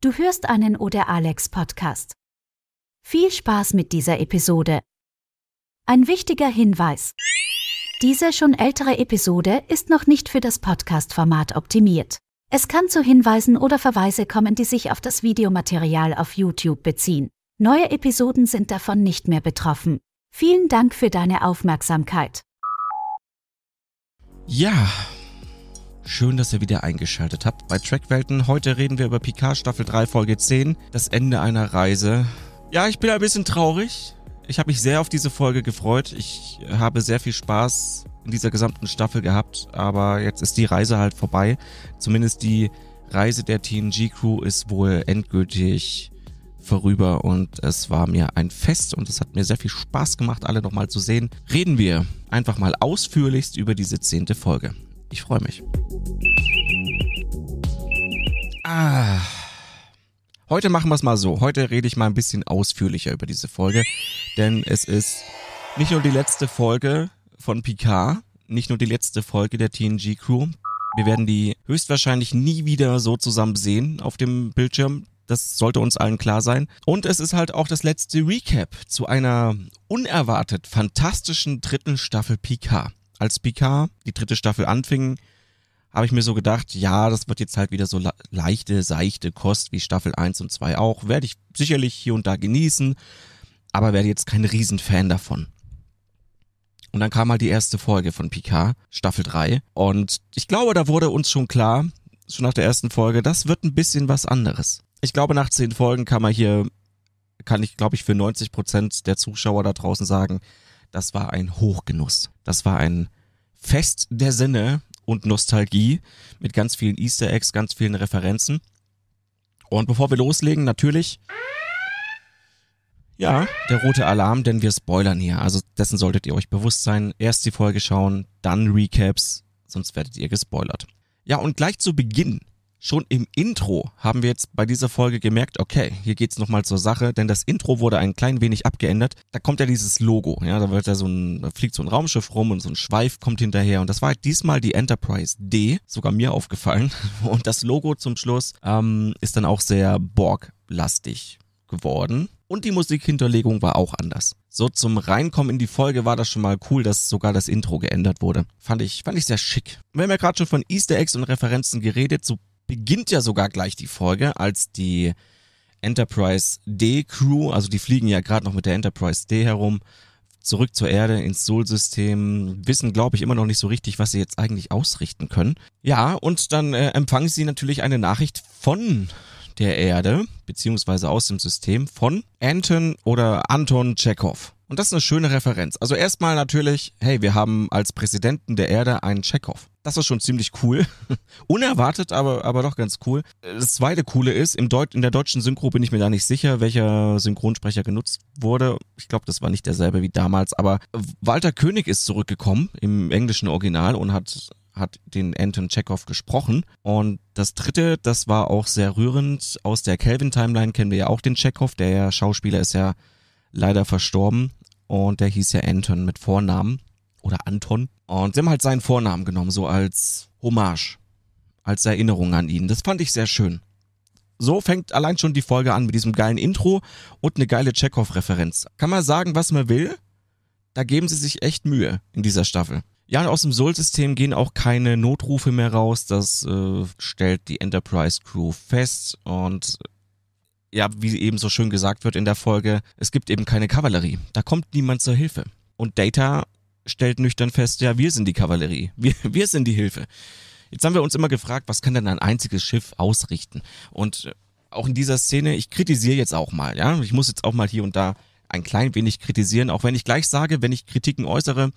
Du hörst einen Oder Alex Podcast. Viel Spaß mit dieser Episode. Ein wichtiger Hinweis. Diese schon ältere Episode ist noch nicht für das Podcast-Format optimiert. Es kann zu Hinweisen oder Verweise kommen, die sich auf das Videomaterial auf YouTube beziehen. Neue Episoden sind davon nicht mehr betroffen. Vielen Dank für deine Aufmerksamkeit. Ja, schön, dass ihr wieder eingeschaltet habt bei Trackwelten. Heute reden wir über Picard Staffel 3 Folge 10, das Ende einer Reise. Ja, ich bin ein bisschen traurig. Ich habe mich sehr auf diese Folge gefreut. Ich habe sehr viel Spaß in dieser gesamten Staffel gehabt, aber jetzt ist die Reise halt vorbei. Zumindest die Reise der TNG Crew ist wohl endgültig vorüber und es war mir ein Fest und es hat mir sehr viel Spaß gemacht, alle nochmal zu sehen. Reden wir einfach mal ausführlichst über diese zehnte Folge. Ich freue mich. Ah. Heute machen wir es mal so. Heute rede ich mal ein bisschen ausführlicher über diese Folge, denn es ist nicht nur die letzte Folge von Picard, nicht nur die letzte Folge der TNG Crew. Wir werden die höchstwahrscheinlich nie wieder so zusammen sehen auf dem Bildschirm. Das sollte uns allen klar sein. Und es ist halt auch das letzte Recap zu einer unerwartet fantastischen dritten Staffel Picard. Als Picard die dritte Staffel anfing, habe ich mir so gedacht, ja, das wird jetzt halt wieder so leichte, seichte Kost wie Staffel 1 und 2 auch. Werde ich sicherlich hier und da genießen, aber werde jetzt kein Riesenfan davon. Und dann kam halt die erste Folge von Picard, Staffel 3. Und ich glaube, da wurde uns schon klar, schon nach der ersten Folge, das wird ein bisschen was anderes ich glaube, nach zehn Folgen kann man hier, kann ich, glaube ich, für 90 Prozent der Zuschauer da draußen sagen, das war ein Hochgenuss. Das war ein Fest der Sinne und Nostalgie mit ganz vielen Easter Eggs, ganz vielen Referenzen. Und bevor wir loslegen, natürlich, ja, der rote Alarm, denn wir spoilern hier. Also dessen solltet ihr euch bewusst sein. Erst die Folge schauen, dann Recaps, sonst werdet ihr gespoilert. Ja, und gleich zu Beginn Schon im Intro haben wir jetzt bei dieser Folge gemerkt, okay, hier geht's nochmal zur Sache, denn das Intro wurde ein klein wenig abgeändert. Da kommt ja dieses Logo, ja, da wird ja so ein, da fliegt so ein Raumschiff rum und so ein Schweif kommt hinterher und das war halt diesmal die Enterprise D, sogar mir aufgefallen. Und das Logo zum Schluss ähm, ist dann auch sehr Borg-lastig geworden. Und die Musikhinterlegung war auch anders. So zum Reinkommen in die Folge war das schon mal cool, dass sogar das Intro geändert wurde. Fand ich, fand ich sehr schick. Wir haben ja gerade schon von Easter Eggs und Referenzen geredet, so beginnt ja sogar gleich die Folge, als die Enterprise D Crew, also die fliegen ja gerade noch mit der Enterprise D herum, zurück zur Erde ins Sol-System, wissen, glaube ich, immer noch nicht so richtig, was sie jetzt eigentlich ausrichten können. Ja, und dann äh, empfangen sie natürlich eine Nachricht von der Erde, beziehungsweise aus dem System, von Anton oder Anton Chekhov. Und das ist eine schöne Referenz. Also erstmal natürlich, hey, wir haben als Präsidenten der Erde einen Chekhov. Das ist schon ziemlich cool. Unerwartet, aber, aber doch ganz cool. Das zweite Coole ist, im Deut in der deutschen Synchro bin ich mir da nicht sicher, welcher Synchronsprecher genutzt wurde. Ich glaube, das war nicht derselbe wie damals, aber Walter König ist zurückgekommen im englischen Original und hat hat den Anton Chekhov gesprochen. Und das dritte, das war auch sehr rührend. Aus der Kelvin Timeline kennen wir ja auch den Chekhov. Der Schauspieler ist ja leider verstorben und der hieß ja Anton mit Vornamen oder Anton. Und sie haben halt seinen Vornamen genommen, so als Hommage, als Erinnerung an ihn. Das fand ich sehr schön. So fängt allein schon die Folge an mit diesem geilen Intro und eine geile Chekhov-Referenz. Kann man sagen, was man will? Da geben sie sich echt Mühe in dieser Staffel. Ja, aus dem Sol-System gehen auch keine Notrufe mehr raus. Das äh, stellt die Enterprise Crew fest und ja, wie eben so schön gesagt wird in der Folge, es gibt eben keine Kavallerie. Da kommt niemand zur Hilfe. Und Data stellt nüchtern fest, ja, wir sind die Kavallerie. Wir, wir sind die Hilfe. Jetzt haben wir uns immer gefragt, was kann denn ein einziges Schiff ausrichten? Und äh, auch in dieser Szene, ich kritisiere jetzt auch mal, ja. Ich muss jetzt auch mal hier und da ein klein wenig kritisieren, auch wenn ich gleich sage, wenn ich Kritiken äußere,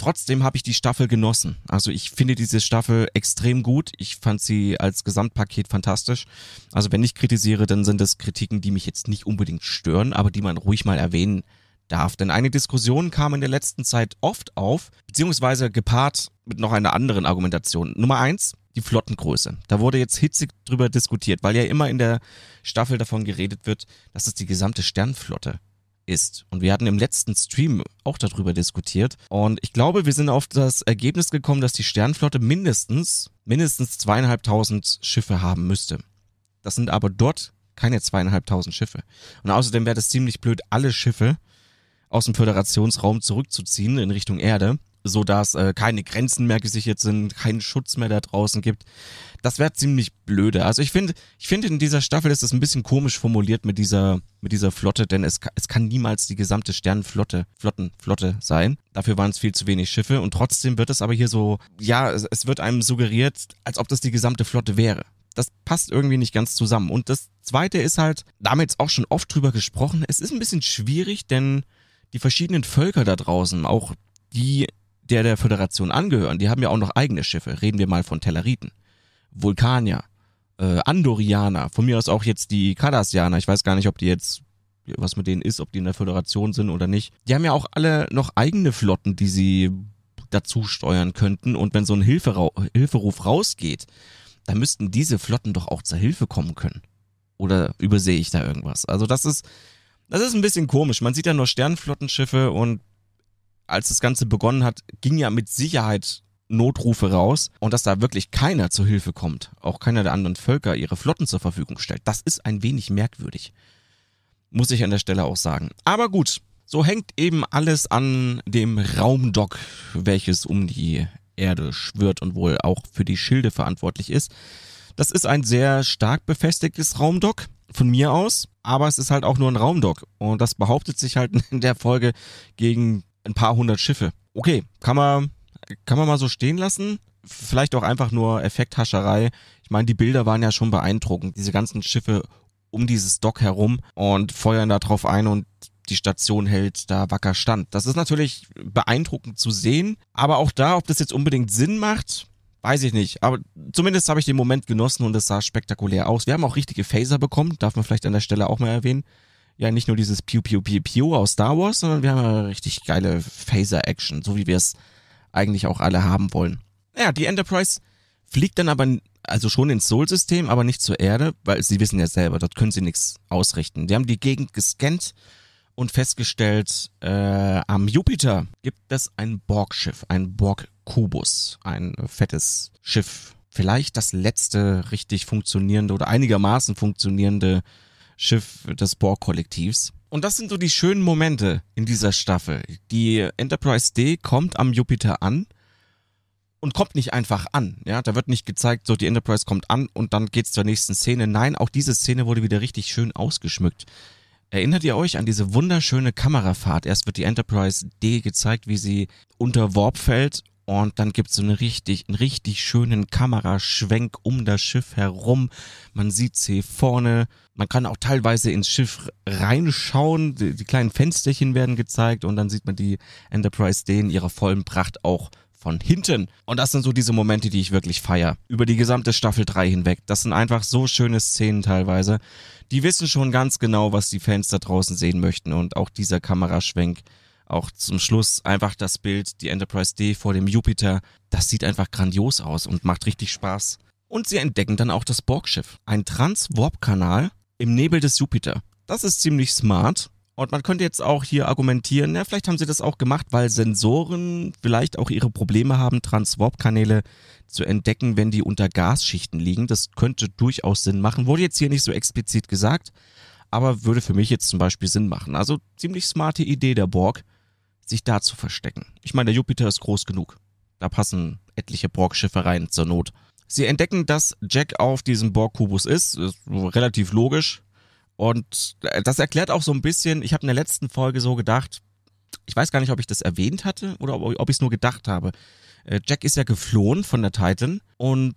Trotzdem habe ich die Staffel genossen. Also ich finde diese Staffel extrem gut. Ich fand sie als Gesamtpaket fantastisch. Also wenn ich kritisiere, dann sind das Kritiken, die mich jetzt nicht unbedingt stören, aber die man ruhig mal erwähnen darf. Denn eine Diskussion kam in der letzten Zeit oft auf, beziehungsweise gepaart mit noch einer anderen Argumentation. Nummer eins, die Flottengröße. Da wurde jetzt hitzig drüber diskutiert, weil ja immer in der Staffel davon geredet wird, dass es die gesamte Sternflotte ist. Und wir hatten im letzten Stream auch darüber diskutiert. Und ich glaube, wir sind auf das Ergebnis gekommen, dass die Sternflotte mindestens, mindestens zweieinhalbtausend Schiffe haben müsste. Das sind aber dort keine zweieinhalbtausend Schiffe. Und außerdem wäre das ziemlich blöd, alle Schiffe aus dem Föderationsraum zurückzuziehen in Richtung Erde, so dass äh, keine Grenzen mehr gesichert sind, keinen Schutz mehr da draußen gibt. Das wäre ziemlich blöde. Also ich finde, ich finde in dieser Staffel ist es ein bisschen komisch formuliert mit dieser mit dieser Flotte, denn es, es kann niemals die gesamte Sternenflotte Flottenflotte sein. Dafür waren es viel zu wenig Schiffe und trotzdem wird es aber hier so, ja, es, es wird einem suggeriert, als ob das die gesamte Flotte wäre das passt irgendwie nicht ganz zusammen. Und das zweite ist halt, da haben auch schon oft drüber gesprochen, es ist ein bisschen schwierig, denn die verschiedenen Völker da draußen, auch die der der Föderation angehören, die haben ja auch noch eigene Schiffe. Reden wir mal von Telleriten, Vulkanier, äh, Andorianer, von mir aus auch jetzt die Cardassianer. Ich weiß gar nicht, ob die jetzt was mit denen ist, ob die in der Föderation sind oder nicht. Die haben ja auch alle noch eigene Flotten, die sie dazu steuern könnten. Und wenn so ein Hilferau Hilferuf rausgeht, dann müssten diese Flotten doch auch zur Hilfe kommen können. Oder übersehe ich da irgendwas? Also das ist, das ist ein bisschen komisch. Man sieht ja nur Sternflottenschiffe und als das Ganze begonnen hat, ging ja mit Sicherheit Notrufe raus und dass da wirklich keiner zur Hilfe kommt, auch keiner der anderen Völker ihre Flotten zur Verfügung stellt, das ist ein wenig merkwürdig. Muss ich an der Stelle auch sagen. Aber gut, so hängt eben alles an dem Raumdock, welches um die Erde schwirrt und wohl auch für die Schilde verantwortlich ist. Das ist ein sehr stark befestigtes Raumdock von mir aus, aber es ist halt auch nur ein Raumdock und das behauptet sich halt in der Folge gegen ein paar hundert Schiffe. Okay, kann man kann man mal so stehen lassen. Vielleicht auch einfach nur Effekthascherei. Ich meine, die Bilder waren ja schon beeindruckend. Diese ganzen Schiffe um dieses Dock herum und feuern da drauf ein und die Station hält da wacker stand. Das ist natürlich beeindruckend zu sehen, aber auch da, ob das jetzt unbedingt Sinn macht, weiß ich nicht. Aber zumindest habe ich den Moment genossen und es sah spektakulär aus. Wir haben auch richtige Phaser bekommen, darf man vielleicht an der Stelle auch mal erwähnen. Ja, nicht nur dieses Pew Pew Pew Pew aus Star Wars, sondern wir haben ja richtig geile Phaser-Action, so wie wir es eigentlich auch alle haben wollen. Ja, die Enterprise fliegt dann aber also schon ins Sol-System, aber nicht zur Erde, weil sie wissen ja selber, dort können sie nichts ausrichten. Die haben die Gegend gescannt und festgestellt, äh, am Jupiter gibt es ein Borg-Schiff, ein Borg-Kubus, ein fettes Schiff. Vielleicht das letzte richtig funktionierende oder einigermaßen funktionierende Schiff des Borg-Kollektivs. Und das sind so die schönen Momente in dieser Staffel. Die Enterprise D kommt am Jupiter an und kommt nicht einfach an. Ja, da wird nicht gezeigt, so die Enterprise kommt an und dann geht's zur nächsten Szene. Nein, auch diese Szene wurde wieder richtig schön ausgeschmückt. Erinnert ihr euch an diese wunderschöne Kamerafahrt? Erst wird die Enterprise D gezeigt, wie sie unter Warp fällt und dann gibt's so einen richtig, einen richtig schönen Kameraschwenk um das Schiff herum. Man sieht sie vorne. Man kann auch teilweise ins Schiff reinschauen. Die, die kleinen Fensterchen werden gezeigt und dann sieht man die Enterprise D in ihrer vollen Pracht auch von hinten. Und das sind so diese Momente, die ich wirklich feier. Über die gesamte Staffel 3 hinweg. Das sind einfach so schöne Szenen teilweise. Die wissen schon ganz genau, was die Fans da draußen sehen möchten. Und auch dieser Kameraschwenk, auch zum Schluss einfach das Bild, die Enterprise D vor dem Jupiter, das sieht einfach grandios aus und macht richtig Spaß. Und sie entdecken dann auch das Borgschiff. Ein Trans-Warp-Kanal im Nebel des Jupiter. Das ist ziemlich smart und man könnte jetzt auch hier argumentieren, ja, vielleicht haben sie das auch gemacht, weil Sensoren vielleicht auch ihre Probleme haben, Transwarp-Kanäle zu entdecken, wenn die unter Gasschichten liegen. Das könnte durchaus Sinn machen. Wurde jetzt hier nicht so explizit gesagt, aber würde für mich jetzt zum Beispiel Sinn machen. Also ziemlich smarte Idee der Borg, sich da zu verstecken. Ich meine, der Jupiter ist groß genug. Da passen etliche Borg-Schiffe rein zur Not. Sie entdecken, dass Jack auf diesem Borg-Kubus ist. ist relativ logisch und äh, das erklärt auch so ein bisschen, ich habe in der letzten Folge so gedacht, ich weiß gar nicht, ob ich das erwähnt hatte oder ob, ich es nur gedacht habe. Äh, Jack ist ja geflohen von der Titan und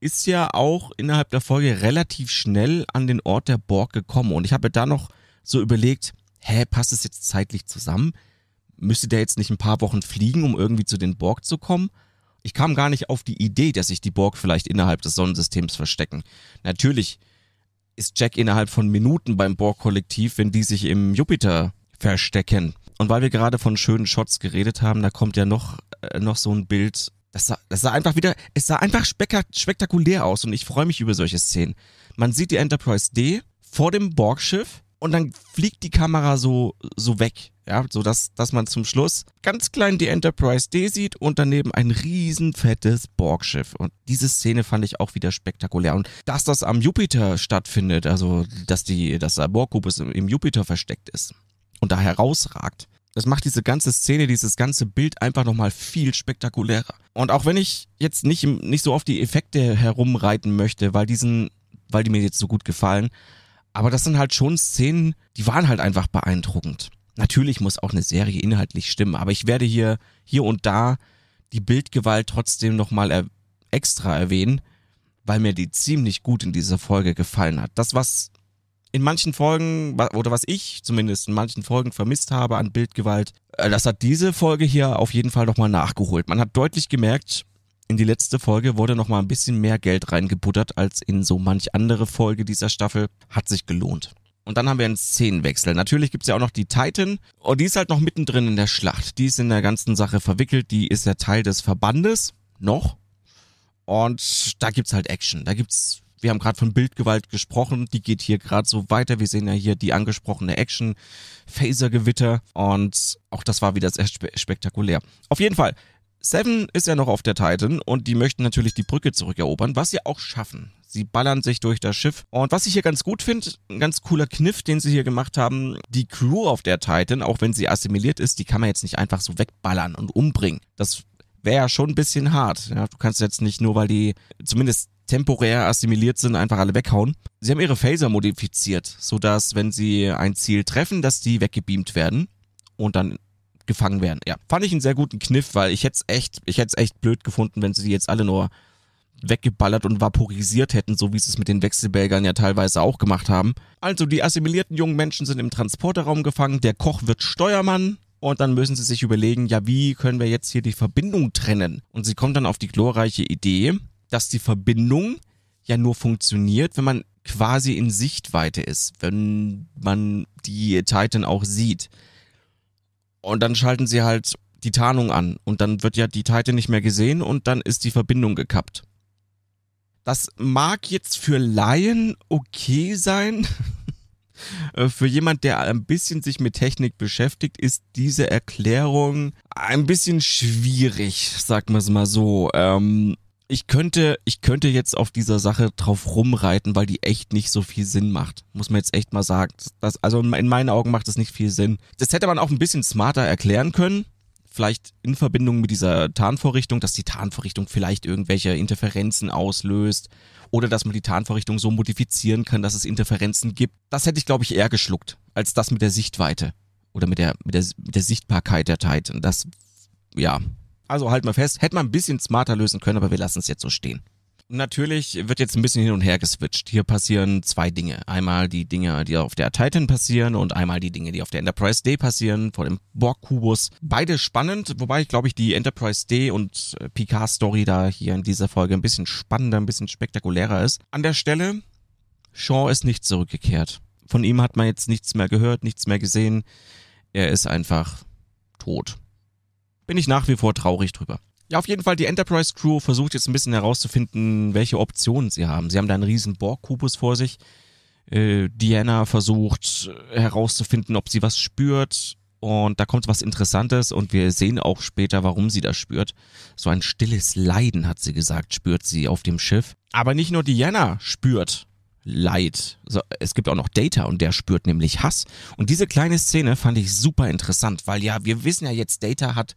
ist ja auch innerhalb der Folge relativ schnell an den Ort der Borg gekommen. Und ich habe da noch so überlegt, hä, passt es jetzt zeitlich zusammen? Müsste der jetzt nicht ein paar Wochen fliegen, um irgendwie zu den Borg zu kommen? Ich kam gar nicht auf die Idee, dass sich die Borg vielleicht innerhalb des Sonnensystems verstecken. Natürlich ist Jack innerhalb von Minuten beim Borg-Kollektiv, wenn die sich im Jupiter verstecken. Und weil wir gerade von schönen Shots geredet haben, da kommt ja noch, äh, noch so ein Bild. Das sah, das sah einfach wieder, es sah einfach spektakulär aus und ich freue mich über solche Szenen. Man sieht die Enterprise D vor dem Borg-Schiff und dann fliegt die Kamera so, so weg. Ja, so dass, dass man zum Schluss ganz klein die Enterprise D sieht und daneben ein riesen fettes Borgschiff. Und diese Szene fand ich auch wieder spektakulär. Und dass das am Jupiter stattfindet, also dass die, dass der Borgkubus im Jupiter versteckt ist und da herausragt, das macht diese ganze Szene, dieses ganze Bild einfach nochmal viel spektakulärer. Und auch wenn ich jetzt nicht, nicht so auf die Effekte herumreiten möchte, weil diesen, weil die mir jetzt so gut gefallen, aber das sind halt schon Szenen, die waren halt einfach beeindruckend. Natürlich muss auch eine Serie inhaltlich stimmen, aber ich werde hier, hier und da die Bildgewalt trotzdem nochmal er extra erwähnen, weil mir die ziemlich gut in dieser Folge gefallen hat. Das, was in manchen Folgen, oder was ich zumindest in manchen Folgen vermisst habe an Bildgewalt, äh, das hat diese Folge hier auf jeden Fall nochmal nachgeholt. Man hat deutlich gemerkt, in die letzte Folge wurde noch mal ein bisschen mehr Geld reingebuttert als in so manch andere Folge dieser Staffel. Hat sich gelohnt. Und dann haben wir einen Szenenwechsel. Natürlich gibt's ja auch noch die Titan. Und die ist halt noch mittendrin in der Schlacht. Die ist in der ganzen Sache verwickelt. Die ist ja Teil des Verbandes. Noch. Und da gibt's halt Action. Da gibt's, wir haben gerade von Bildgewalt gesprochen. Die geht hier gerade so weiter. Wir sehen ja hier die angesprochene Action. Phasergewitter. Und auch das war wieder sehr spe spektakulär. Auf jeden Fall. Seven ist ja noch auf der Titan und die möchten natürlich die Brücke zurückerobern, was sie auch schaffen. Sie ballern sich durch das Schiff. Und was ich hier ganz gut finde, ein ganz cooler Kniff, den sie hier gemacht haben, die Crew auf der Titan, auch wenn sie assimiliert ist, die kann man jetzt nicht einfach so wegballern und umbringen. Das wäre ja schon ein bisschen hart. Ja, du kannst jetzt nicht nur, weil die zumindest temporär assimiliert sind, einfach alle weghauen. Sie haben ihre Phaser modifiziert, sodass, wenn sie ein Ziel treffen, dass die weggebeamt werden und dann gefangen werden. Ja, fand ich einen sehr guten Kniff, weil ich hätte es echt, ich hätte es echt blöd gefunden, wenn sie jetzt alle nur weggeballert und vaporisiert hätten, so wie sie es mit den Wechselbelgern ja teilweise auch gemacht haben. Also die assimilierten jungen Menschen sind im Transporterraum gefangen, der Koch wird Steuermann und dann müssen sie sich überlegen, ja, wie können wir jetzt hier die Verbindung trennen? Und sie kommt dann auf die glorreiche Idee, dass die Verbindung ja nur funktioniert, wenn man quasi in Sichtweite ist, wenn man die Titan auch sieht. Und dann schalten sie halt die Tarnung an und dann wird ja die Titan nicht mehr gesehen und dann ist die Verbindung gekappt. Das mag jetzt für Laien okay sein. Äh, für jemand, der ein bisschen sich mit Technik beschäftigt, ist diese Erklärung ein bisschen schwierig, sagt man es mal so. Ähm, ich könnte, ich könnte jetzt auf dieser Sache drauf rumreiten, weil die echt nicht so viel Sinn macht. Muss man jetzt echt mal sagen. Das, also in meinen Augen macht das nicht viel Sinn. Das hätte man auch ein bisschen smarter erklären können. Vielleicht in Verbindung mit dieser Tarnvorrichtung, dass die Tarnvorrichtung vielleicht irgendwelche Interferenzen auslöst. Oder dass man die Tarnvorrichtung so modifizieren kann, dass es Interferenzen gibt. Das hätte ich, glaube ich, eher geschluckt, als das mit der Sichtweite. Oder mit der, mit der, mit der Sichtbarkeit der Titan. Das, ja, also halt mal fest, hätte man ein bisschen smarter lösen können, aber wir lassen es jetzt so stehen. Natürlich wird jetzt ein bisschen hin und her geswitcht. Hier passieren zwei Dinge. Einmal die Dinge, die auf der Titan passieren und einmal die Dinge, die auf der Enterprise D passieren, vor dem Borg-Kubus. Beide spannend, wobei ich glaube ich die Enterprise D und äh, Picard-Story da hier in dieser Folge ein bisschen spannender, ein bisschen spektakulärer ist. An der Stelle, Shaw ist nicht zurückgekehrt. Von ihm hat man jetzt nichts mehr gehört, nichts mehr gesehen. Er ist einfach tot bin ich nach wie vor traurig drüber. Ja, auf jeden Fall, die Enterprise Crew versucht jetzt ein bisschen herauszufinden, welche Optionen sie haben. Sie haben da einen riesen Borg-Kubus vor sich. Äh, Diana versucht herauszufinden, ob sie was spürt. Und da kommt was Interessantes und wir sehen auch später, warum sie das spürt. So ein stilles Leiden, hat sie gesagt, spürt sie auf dem Schiff. Aber nicht nur Diana spürt Leid. So, es gibt auch noch Data und der spürt nämlich Hass. Und diese kleine Szene fand ich super interessant, weil ja, wir wissen ja jetzt, Data hat,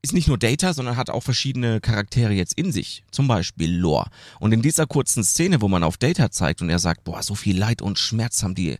ist nicht nur Data, sondern hat auch verschiedene Charaktere jetzt in sich. Zum Beispiel Lore. Und in dieser kurzen Szene, wo man auf Data zeigt und er sagt, boah, so viel Leid und Schmerz haben die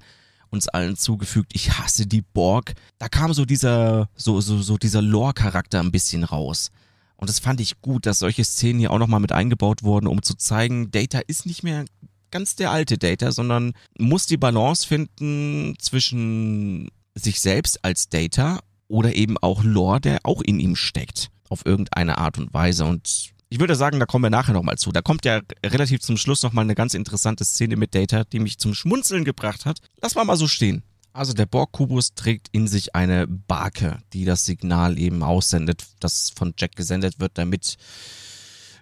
uns allen zugefügt. Ich hasse die Borg. Da kam so dieser, so, so, so dieser Lore-Charakter ein bisschen raus. Und das fand ich gut, dass solche Szenen hier auch nochmal mit eingebaut wurden, um zu zeigen, Data ist nicht mehr ganz der alte Data, sondern muss die Balance finden zwischen sich selbst als Data oder eben auch Lore, der auch in ihm steckt, auf irgendeine Art und Weise. Und ich würde sagen, da kommen wir nachher nochmal zu. Da kommt ja relativ zum Schluss nochmal eine ganz interessante Szene mit Data, die mich zum Schmunzeln gebracht hat. Lass mal mal so stehen. Also der Borg-Kubus trägt in sich eine Barke, die das Signal eben aussendet, das von Jack gesendet wird, damit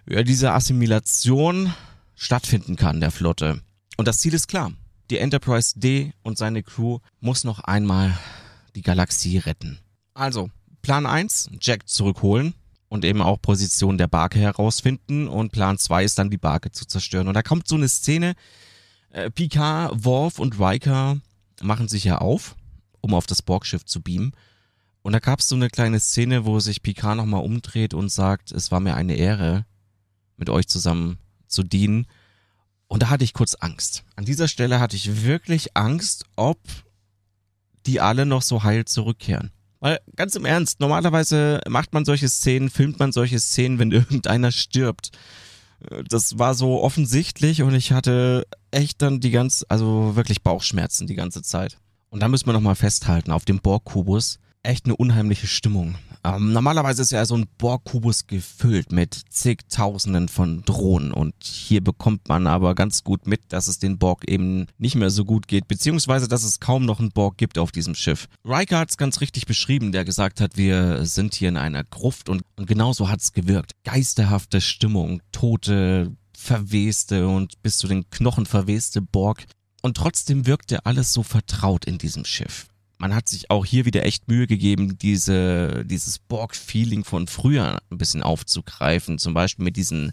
ja, diese Assimilation stattfinden kann, der Flotte. Und das Ziel ist klar. Die Enterprise D und seine Crew muss noch einmal die Galaxie retten. Also, Plan 1, Jack zurückholen und eben auch Position der Barke herausfinden und Plan 2 ist dann die Barke zu zerstören. Und da kommt so eine Szene, äh, Picard, Worf und Riker machen sich ja auf, um auf das Borgschiff zu beamen. Und da gab es so eine kleine Szene, wo sich Picard nochmal umdreht und sagt, es war mir eine Ehre, mit euch zusammen zu dienen. Und da hatte ich kurz Angst. An dieser Stelle hatte ich wirklich Angst, ob die alle noch so heil zurückkehren. Weil ganz im Ernst, normalerweise macht man solche Szenen, filmt man solche Szenen, wenn irgendeiner stirbt. Das war so offensichtlich und ich hatte echt dann die ganz, also wirklich Bauchschmerzen die ganze Zeit. Und da müssen wir nochmal festhalten, auf dem Borg-Kubus echt eine unheimliche Stimmung. Ähm, normalerweise ist ja so ein Borg-Kubus gefüllt mit zigtausenden von Drohnen und hier bekommt man aber ganz gut mit, dass es den Borg eben nicht mehr so gut geht, beziehungsweise dass es kaum noch einen Borg gibt auf diesem Schiff. Riker hat es ganz richtig beschrieben, der gesagt hat, wir sind hier in einer Gruft und, und genauso hat es gewirkt. Geisterhafte Stimmung, tote, verweste und bis zu den Knochen verweste Borg. Und trotzdem wirkte alles so vertraut in diesem Schiff man hat sich auch hier wieder echt Mühe gegeben, diese, dieses Borg-Feeling von früher ein bisschen aufzugreifen. Zum Beispiel mit diesen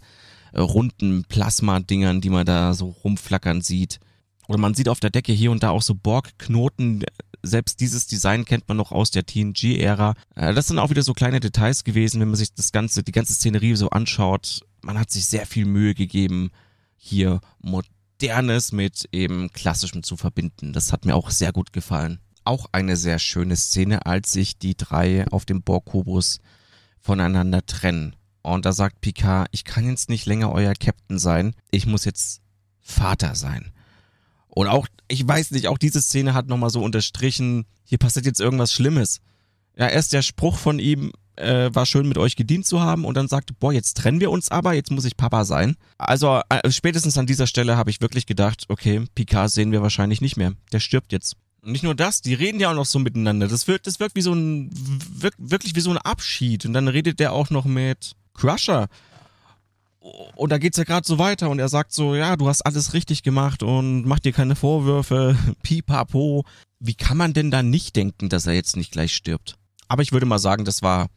äh, runden Plasma-Dingern, die man da so rumflackern sieht. Oder man sieht auf der Decke hier und da auch so Borg-Knoten. Selbst dieses Design kennt man noch aus der TNG-Ära. Äh, das sind auch wieder so kleine Details gewesen, wenn man sich das ganze, die ganze Szenerie so anschaut. Man hat sich sehr viel Mühe gegeben, hier Modernes mit eben Klassischem zu verbinden. Das hat mir auch sehr gut gefallen auch eine sehr schöne Szene, als sich die drei auf dem Borg-Kubus voneinander trennen. Und da sagt Picard, ich kann jetzt nicht länger euer Captain sein, ich muss jetzt Vater sein. Und auch, ich weiß nicht, auch diese Szene hat nochmal so unterstrichen, hier passiert jetzt irgendwas Schlimmes. Ja, erst der Spruch von ihm, äh, war schön mit euch gedient zu haben und dann sagte, boah, jetzt trennen wir uns aber, jetzt muss ich Papa sein. Also äh, spätestens an dieser Stelle habe ich wirklich gedacht, okay, Picard sehen wir wahrscheinlich nicht mehr. Der stirbt jetzt. Und nicht nur das, die reden ja auch noch so miteinander. Das wirkt, das wirkt wie so ein, wirkt wirklich wie so ein Abschied. Und dann redet der auch noch mit Crusher. Und da geht's ja gerade so weiter und er sagt so, ja, du hast alles richtig gemacht und mach dir keine Vorwürfe, pipapo. Wie kann man denn da nicht denken, dass er jetzt nicht gleich stirbt? Aber ich würde mal sagen, das war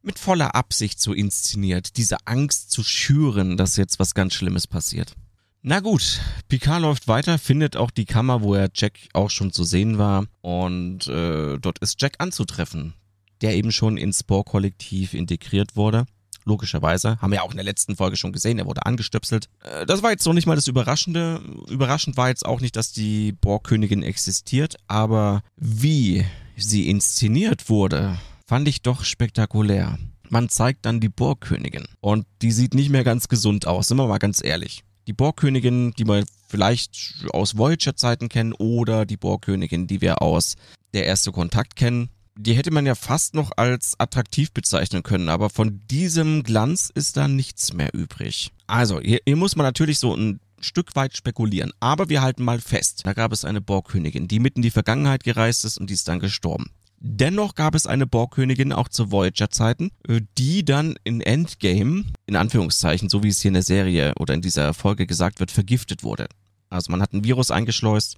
mit voller Absicht so inszeniert, diese Angst zu schüren, dass jetzt was ganz Schlimmes passiert. Na gut, Picard läuft weiter, findet auch die Kammer, wo er Jack auch schon zu sehen war. Und äh, dort ist Jack anzutreffen, der eben schon ins Spore-Kollektiv integriert wurde. Logischerweise. Haben wir ja auch in der letzten Folge schon gesehen, er wurde angestöpselt. Äh, das war jetzt noch nicht mal das Überraschende. Überraschend war jetzt auch nicht, dass die Borg-Königin existiert, aber wie sie inszeniert wurde, fand ich doch spektakulär. Man zeigt dann die Borg-Königin. Und die sieht nicht mehr ganz gesund aus, sind wir mal ganz ehrlich die Borgkönigin, die wir vielleicht aus Voyager-Zeiten kennen, oder die Borgkönigin, die wir aus der erste Kontakt kennen. Die hätte man ja fast noch als attraktiv bezeichnen können, aber von diesem Glanz ist da nichts mehr übrig. Also, hier, hier muss man natürlich so ein Stück weit spekulieren, aber wir halten mal fest. Da gab es eine Borgkönigin, die mitten in die Vergangenheit gereist ist und die ist dann gestorben. Dennoch gab es eine Borgkönigin auch zu Voyager-Zeiten, äh, die dann in Endgame, in Anführungszeichen, so wie es hier in der Serie oder in dieser Folge gesagt wird, vergiftet wurde. Also man hat ein Virus eingeschleust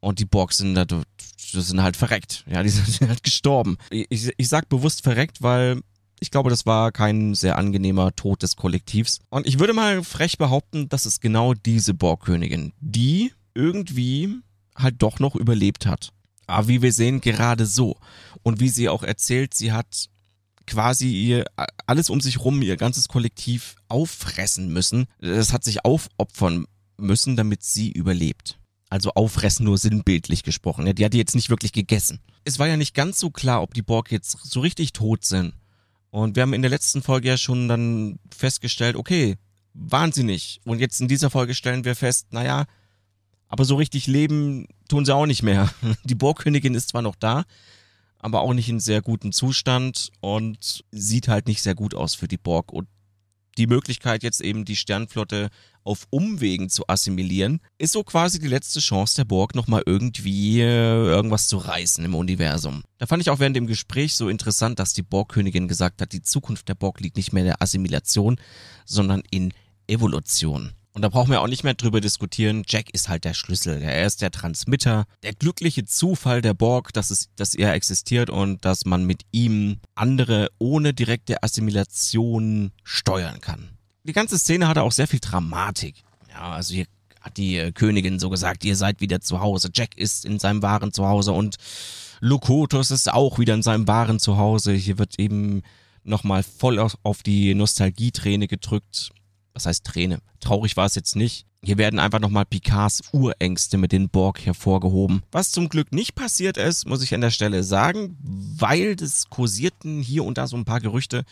und die Borgs sind, da, sind halt verreckt. Ja, die sind halt gestorben. Ich, ich sag bewusst verreckt, weil ich glaube, das war kein sehr angenehmer Tod des Kollektivs. Und ich würde mal frech behaupten, dass es genau diese Borgkönigin, die irgendwie halt doch noch überlebt hat. Aber wie wir sehen, gerade so. Und wie sie auch erzählt, sie hat quasi ihr alles um sich rum, ihr ganzes Kollektiv auffressen müssen. Das hat sich aufopfern müssen, damit sie überlebt. Also auffressen nur sinnbildlich gesprochen. Ja, die hat die jetzt nicht wirklich gegessen. Es war ja nicht ganz so klar, ob die Borg jetzt so richtig tot sind. Und wir haben in der letzten Folge ja schon dann festgestellt, okay, waren sie nicht. Und jetzt in dieser Folge stellen wir fest, naja, aber so richtig leben tun sie auch nicht mehr. Die Burgkönigin ist zwar noch da, aber auch nicht in sehr gutem Zustand und sieht halt nicht sehr gut aus für die Borg. Und die Möglichkeit jetzt eben die Sternflotte auf Umwegen zu assimilieren, ist so quasi die letzte Chance der Borg nochmal irgendwie äh, irgendwas zu reißen im Universum. Da fand ich auch während dem Gespräch so interessant, dass die Borgkönigin gesagt hat, die Zukunft der Borg liegt nicht mehr in der Assimilation, sondern in Evolution. Und da brauchen wir auch nicht mehr drüber diskutieren. Jack ist halt der Schlüssel. Er ist der Transmitter, der glückliche Zufall der Borg, dass, es, dass er existiert und dass man mit ihm andere ohne direkte Assimilation steuern kann. Die ganze Szene hatte auch sehr viel Dramatik. Ja, also hier hat die äh, Königin so gesagt, ihr seid wieder zu Hause. Jack ist in seinem wahren Zuhause und Lokotos ist auch wieder in seinem wahren Zuhause. Hier wird eben nochmal voll auf die Nostalgieträne gedrückt was heißt Träne? Traurig war es jetzt nicht. Hier werden einfach nochmal Picards Urängste mit den Borg hervorgehoben. Was zum Glück nicht passiert ist, muss ich an der Stelle sagen, weil es kursierten hier und da so ein paar Gerüchte,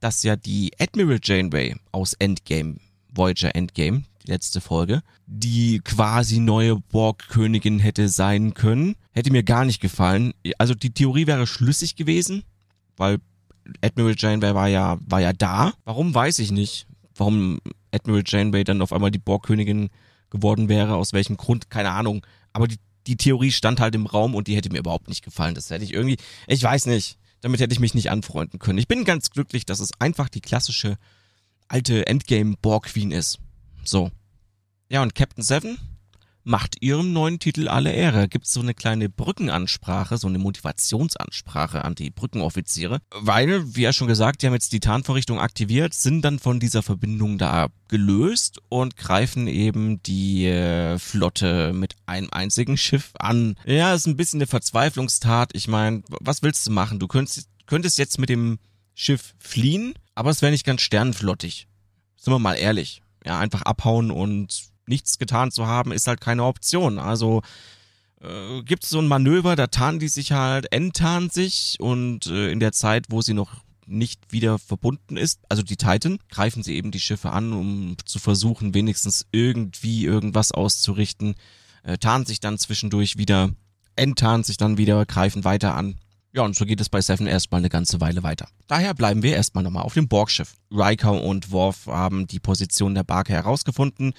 dass ja die Admiral Janeway aus Endgame, Voyager Endgame, die letzte Folge, die quasi neue Borg-Königin hätte sein können. Hätte mir gar nicht gefallen. Also die Theorie wäre schlüssig gewesen, weil Admiral Janeway war ja, war ja da. Warum weiß ich nicht warum Admiral Janeway dann auf einmal die Borgkönigin geworden wäre, aus welchem Grund, keine Ahnung. Aber die, die Theorie stand halt im Raum und die hätte mir überhaupt nicht gefallen. Das hätte ich irgendwie, ich weiß nicht, damit hätte ich mich nicht anfreunden können. Ich bin ganz glücklich, dass es einfach die klassische alte Endgame Borg Queen ist. So. Ja, und Captain Seven? Macht ihrem neuen Titel alle Ehre. Gibt so eine kleine Brückenansprache, so eine Motivationsansprache an die Brückenoffiziere, weil, wie ja schon gesagt, die haben jetzt die Tarnvorrichtung aktiviert, sind dann von dieser Verbindung da gelöst und greifen eben die äh, Flotte mit einem einzigen Schiff an. Ja, ist ein bisschen eine Verzweiflungstat. Ich meine, was willst du machen? Du könntest, könntest jetzt mit dem Schiff fliehen, aber es wäre nicht ganz sternenflottig. Sind wir mal ehrlich. Ja, einfach abhauen und nichts getan zu haben, ist halt keine Option. Also äh, gibt es so ein Manöver, da tarnen die sich halt, enttarnen sich und äh, in der Zeit, wo sie noch nicht wieder verbunden ist, also die Titan, greifen sie eben die Schiffe an, um zu versuchen, wenigstens irgendwie irgendwas auszurichten, äh, tarnen sich dann zwischendurch wieder, enttarnen sich dann wieder, greifen weiter an. Ja, und so geht es bei Seven erstmal eine ganze Weile weiter. Daher bleiben wir erstmal nochmal auf dem Borgschiff. Riker und Worf haben die Position der Barke herausgefunden.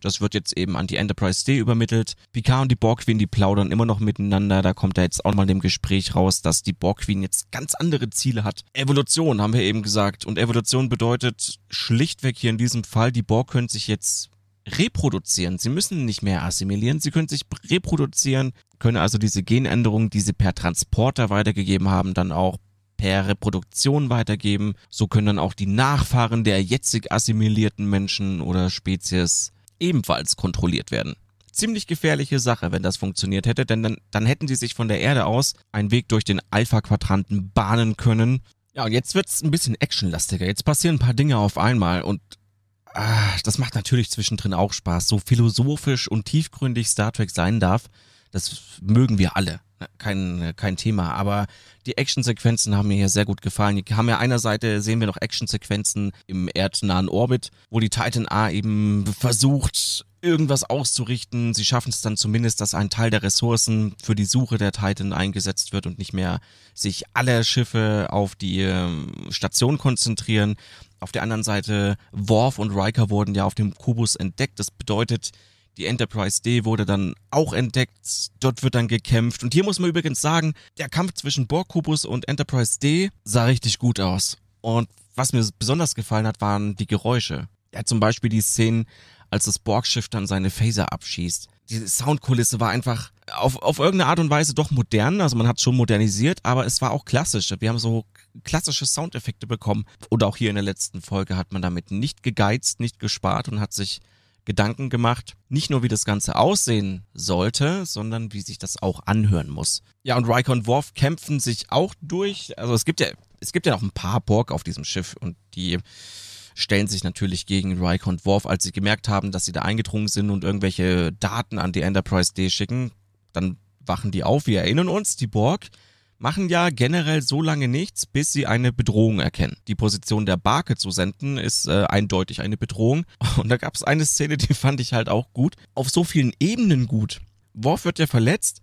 Das wird jetzt eben an die Enterprise D übermittelt. Picard und die Borg Queen, die plaudern immer noch miteinander. Da kommt da jetzt auch mal dem Gespräch raus, dass die Borg Queen jetzt ganz andere Ziele hat. Evolution haben wir eben gesagt. Und Evolution bedeutet schlichtweg hier in diesem Fall, die Borg können sich jetzt reproduzieren. Sie müssen nicht mehr assimilieren, sie können sich reproduzieren, können also diese Genänderungen, die sie per Transporter weitergegeben haben, dann auch per Reproduktion weitergeben. So können dann auch die Nachfahren der jetzig assimilierten Menschen oder Spezies ebenfalls kontrolliert werden. Ziemlich gefährliche Sache, wenn das funktioniert hätte, denn dann, dann hätten sie sich von der Erde aus einen Weg durch den Alpha-Quadranten bahnen können. Ja, und jetzt wird's ein bisschen actionlastiger. Jetzt passieren ein paar Dinge auf einmal und ah, das macht natürlich zwischendrin auch Spaß. So philosophisch und tiefgründig Star Trek sein darf, das mögen wir alle. Kein, kein Thema. Aber die Actionsequenzen haben mir hier sehr gut gefallen. Die haben ja einer Seite sehen wir noch Actionsequenzen im erdnahen Orbit, wo die Titan A eben versucht, irgendwas auszurichten. Sie schaffen es dann zumindest, dass ein Teil der Ressourcen für die Suche der Titan eingesetzt wird und nicht mehr sich alle Schiffe auf die ähm, Station konzentrieren. Auf der anderen Seite, Worf und Riker wurden ja auf dem Kubus entdeckt. Das bedeutet, die Enterprise D wurde dann auch entdeckt. Dort wird dann gekämpft. Und hier muss man übrigens sagen, der Kampf zwischen Borg-Kubus und Enterprise D sah richtig gut aus. Und was mir besonders gefallen hat, waren die Geräusche. Ja, zum Beispiel die Szenen, als das Borg-Schiff dann seine Phaser abschießt. Die Soundkulisse war einfach auf, auf irgendeine Art und Weise doch modern. Also man hat schon modernisiert, aber es war auch klassisch. Wir haben so klassische Soundeffekte bekommen. Und auch hier in der letzten Folge hat man damit nicht gegeizt, nicht gespart und hat sich Gedanken gemacht, nicht nur wie das Ganze aussehen sollte, sondern wie sich das auch anhören muss. Ja, und Riker und Worf kämpfen sich auch durch. Also es gibt ja, es gibt ja noch ein paar Borg auf diesem Schiff und die stellen sich natürlich gegen Riker und Worf, als sie gemerkt haben, dass sie da eingedrungen sind und irgendwelche Daten an die Enterprise D schicken. Dann wachen die auf. Wir erinnern uns, die Borg machen ja generell so lange nichts, bis sie eine Bedrohung erkennen. Die Position der Barke zu senden ist äh, eindeutig eine Bedrohung. Und da gab es eine Szene, die fand ich halt auch gut. Auf so vielen Ebenen gut. Worf wird ja verletzt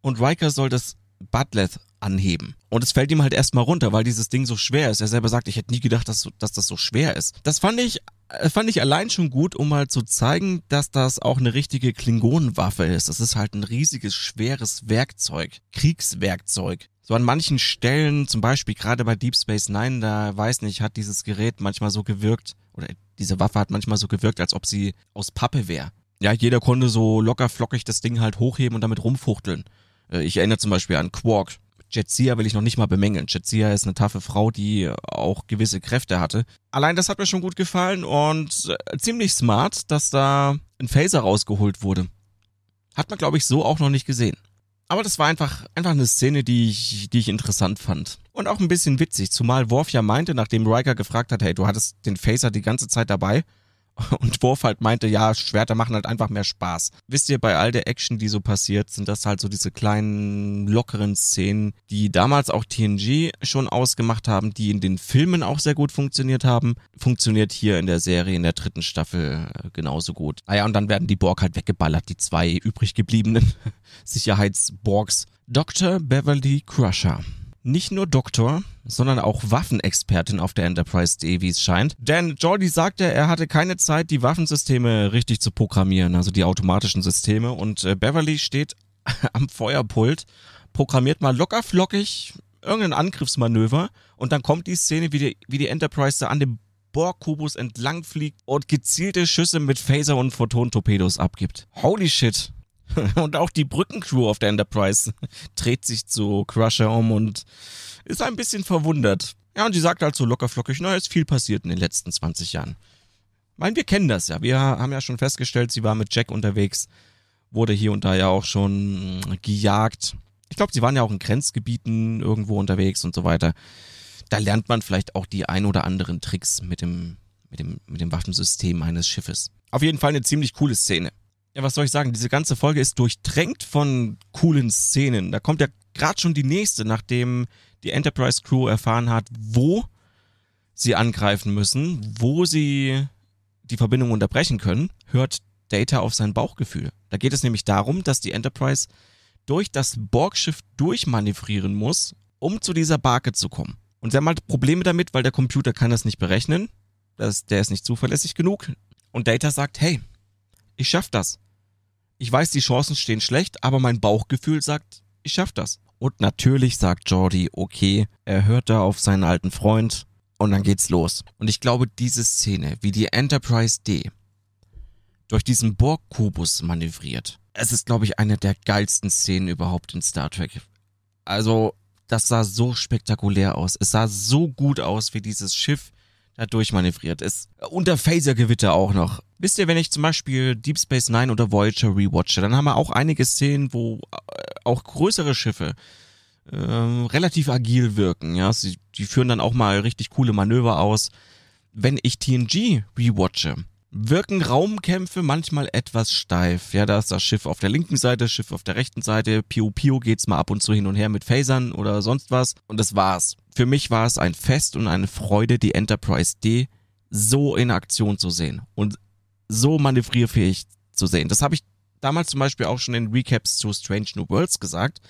und Riker soll das Butlet anheben. Und es fällt ihm halt erstmal runter, weil dieses Ding so schwer ist. Er selber sagt, ich hätte nie gedacht, dass, dass das so schwer ist. Das fand ich, äh, fand ich allein schon gut, um mal zu zeigen, dass das auch eine richtige Klingonenwaffe ist. Das ist halt ein riesiges, schweres Werkzeug. Kriegswerkzeug. So an manchen Stellen, zum Beispiel gerade bei Deep Space Nine, da weiß nicht, hat dieses Gerät manchmal so gewirkt, oder Diese Waffe hat manchmal so gewirkt, als ob sie aus Pappe wäre. Ja, jeder konnte so locker flockig das Ding halt hochheben und damit rumfuchteln. Äh, ich erinnere zum Beispiel an Quark. Jetsia will ich noch nicht mal bemängeln. Jetsia ist eine taffe Frau, die auch gewisse Kräfte hatte. Allein das hat mir schon gut gefallen und äh, ziemlich smart, dass da ein Phaser rausgeholt wurde. Hat man, glaube ich, so auch noch nicht gesehen. Aber das war einfach, einfach eine Szene, die ich, die ich interessant fand. Und auch ein bisschen witzig, zumal Worf ja meinte, nachdem Riker gefragt hat, hey, du hattest den Phaser die ganze Zeit dabei, und Worf halt meinte, ja, Schwerter machen halt einfach mehr Spaß. Wisst ihr, bei all der Action, die so passiert, sind das halt so diese kleinen, lockeren Szenen, die damals auch TNG schon ausgemacht haben, die in den Filmen auch sehr gut funktioniert haben. Funktioniert hier in der Serie, in der dritten Staffel äh, genauso gut. Ah ja, und dann werden die Borg halt weggeballert, die zwei übrig gebliebenen Sicherheitsborgs. Dr. Beverly Crusher nicht nur Doktor, sondern auch Waffenexpertin auf der Enterprise D, wie es scheint. Denn Jordi sagte, er hatte keine Zeit, die Waffensysteme richtig zu programmieren, also die automatischen Systeme. Und äh, Beverly steht am Feuerpult, programmiert mal locker flockig irgendein Angriffsmanöver und dann kommt die Szene, wie die, wie die Enterprise da an dem Borg-Kubus entlang fliegt und gezielte Schüsse mit Phaser und Photon-Torpedos abgibt. Holy shit. Und auch die Brückencrew auf der Enterprise dreht sich zu Crusher um und ist ein bisschen verwundert. Ja, und sie sagt halt so lockerflockig, na, ist viel passiert in den letzten 20 Jahren. Ich meine, wir kennen das ja. Wir haben ja schon festgestellt, sie war mit Jack unterwegs, wurde hier und da ja auch schon gejagt. Ich glaube, sie waren ja auch in Grenzgebieten irgendwo unterwegs und so weiter. Da lernt man vielleicht auch die ein oder anderen Tricks mit dem, mit dem, mit dem Waffensystem eines Schiffes. Auf jeden Fall eine ziemlich coole Szene ja, was soll ich sagen? Diese ganze Folge ist durchtränkt von coolen Szenen. Da kommt ja gerade schon die nächste, nachdem die Enterprise Crew erfahren hat, wo sie angreifen müssen, wo sie die Verbindung unterbrechen können, hört Data auf sein Bauchgefühl. Da geht es nämlich darum, dass die Enterprise durch das Borgschiff durchmanövrieren muss, um zu dieser Barke zu kommen. Und sie haben halt Probleme damit, weil der Computer kann das nicht berechnen. Das, der ist nicht zuverlässig genug. Und Data sagt, hey, ich schaff das ich weiß, die Chancen stehen schlecht, aber mein Bauchgefühl sagt, ich schaff das. Und natürlich sagt Jordi, okay, er hört da auf seinen alten Freund und dann geht's los. Und ich glaube, diese Szene, wie die Enterprise D durch diesen Borg-Kubus manövriert, es ist, glaube ich, eine der geilsten Szenen überhaupt in Star Trek. Also, das sah so spektakulär aus. Es sah so gut aus, wie dieses Schiff da durchmanövriert ist. Unter Phaser-Gewitter auch noch. Wisst ihr, wenn ich zum Beispiel Deep Space Nine oder Voyager rewatche, dann haben wir auch einige Szenen, wo äh, auch größere Schiffe äh, relativ agil wirken. Ja, Sie, die führen dann auch mal richtig coole Manöver aus. Wenn ich TNG rewatche, wirken Raumkämpfe manchmal etwas steif. Ja, da ist das Schiff auf der linken Seite, Schiff auf der rechten Seite. Pio Pio geht's mal ab und zu hin und her mit Phasern oder sonst was. Und das war's. Für mich war es ein Fest und eine Freude, die Enterprise D so in Aktion zu sehen. Und so manövrierfähig zu sehen. Das habe ich damals zum Beispiel auch schon in Recaps zu Strange New Worlds gesagt.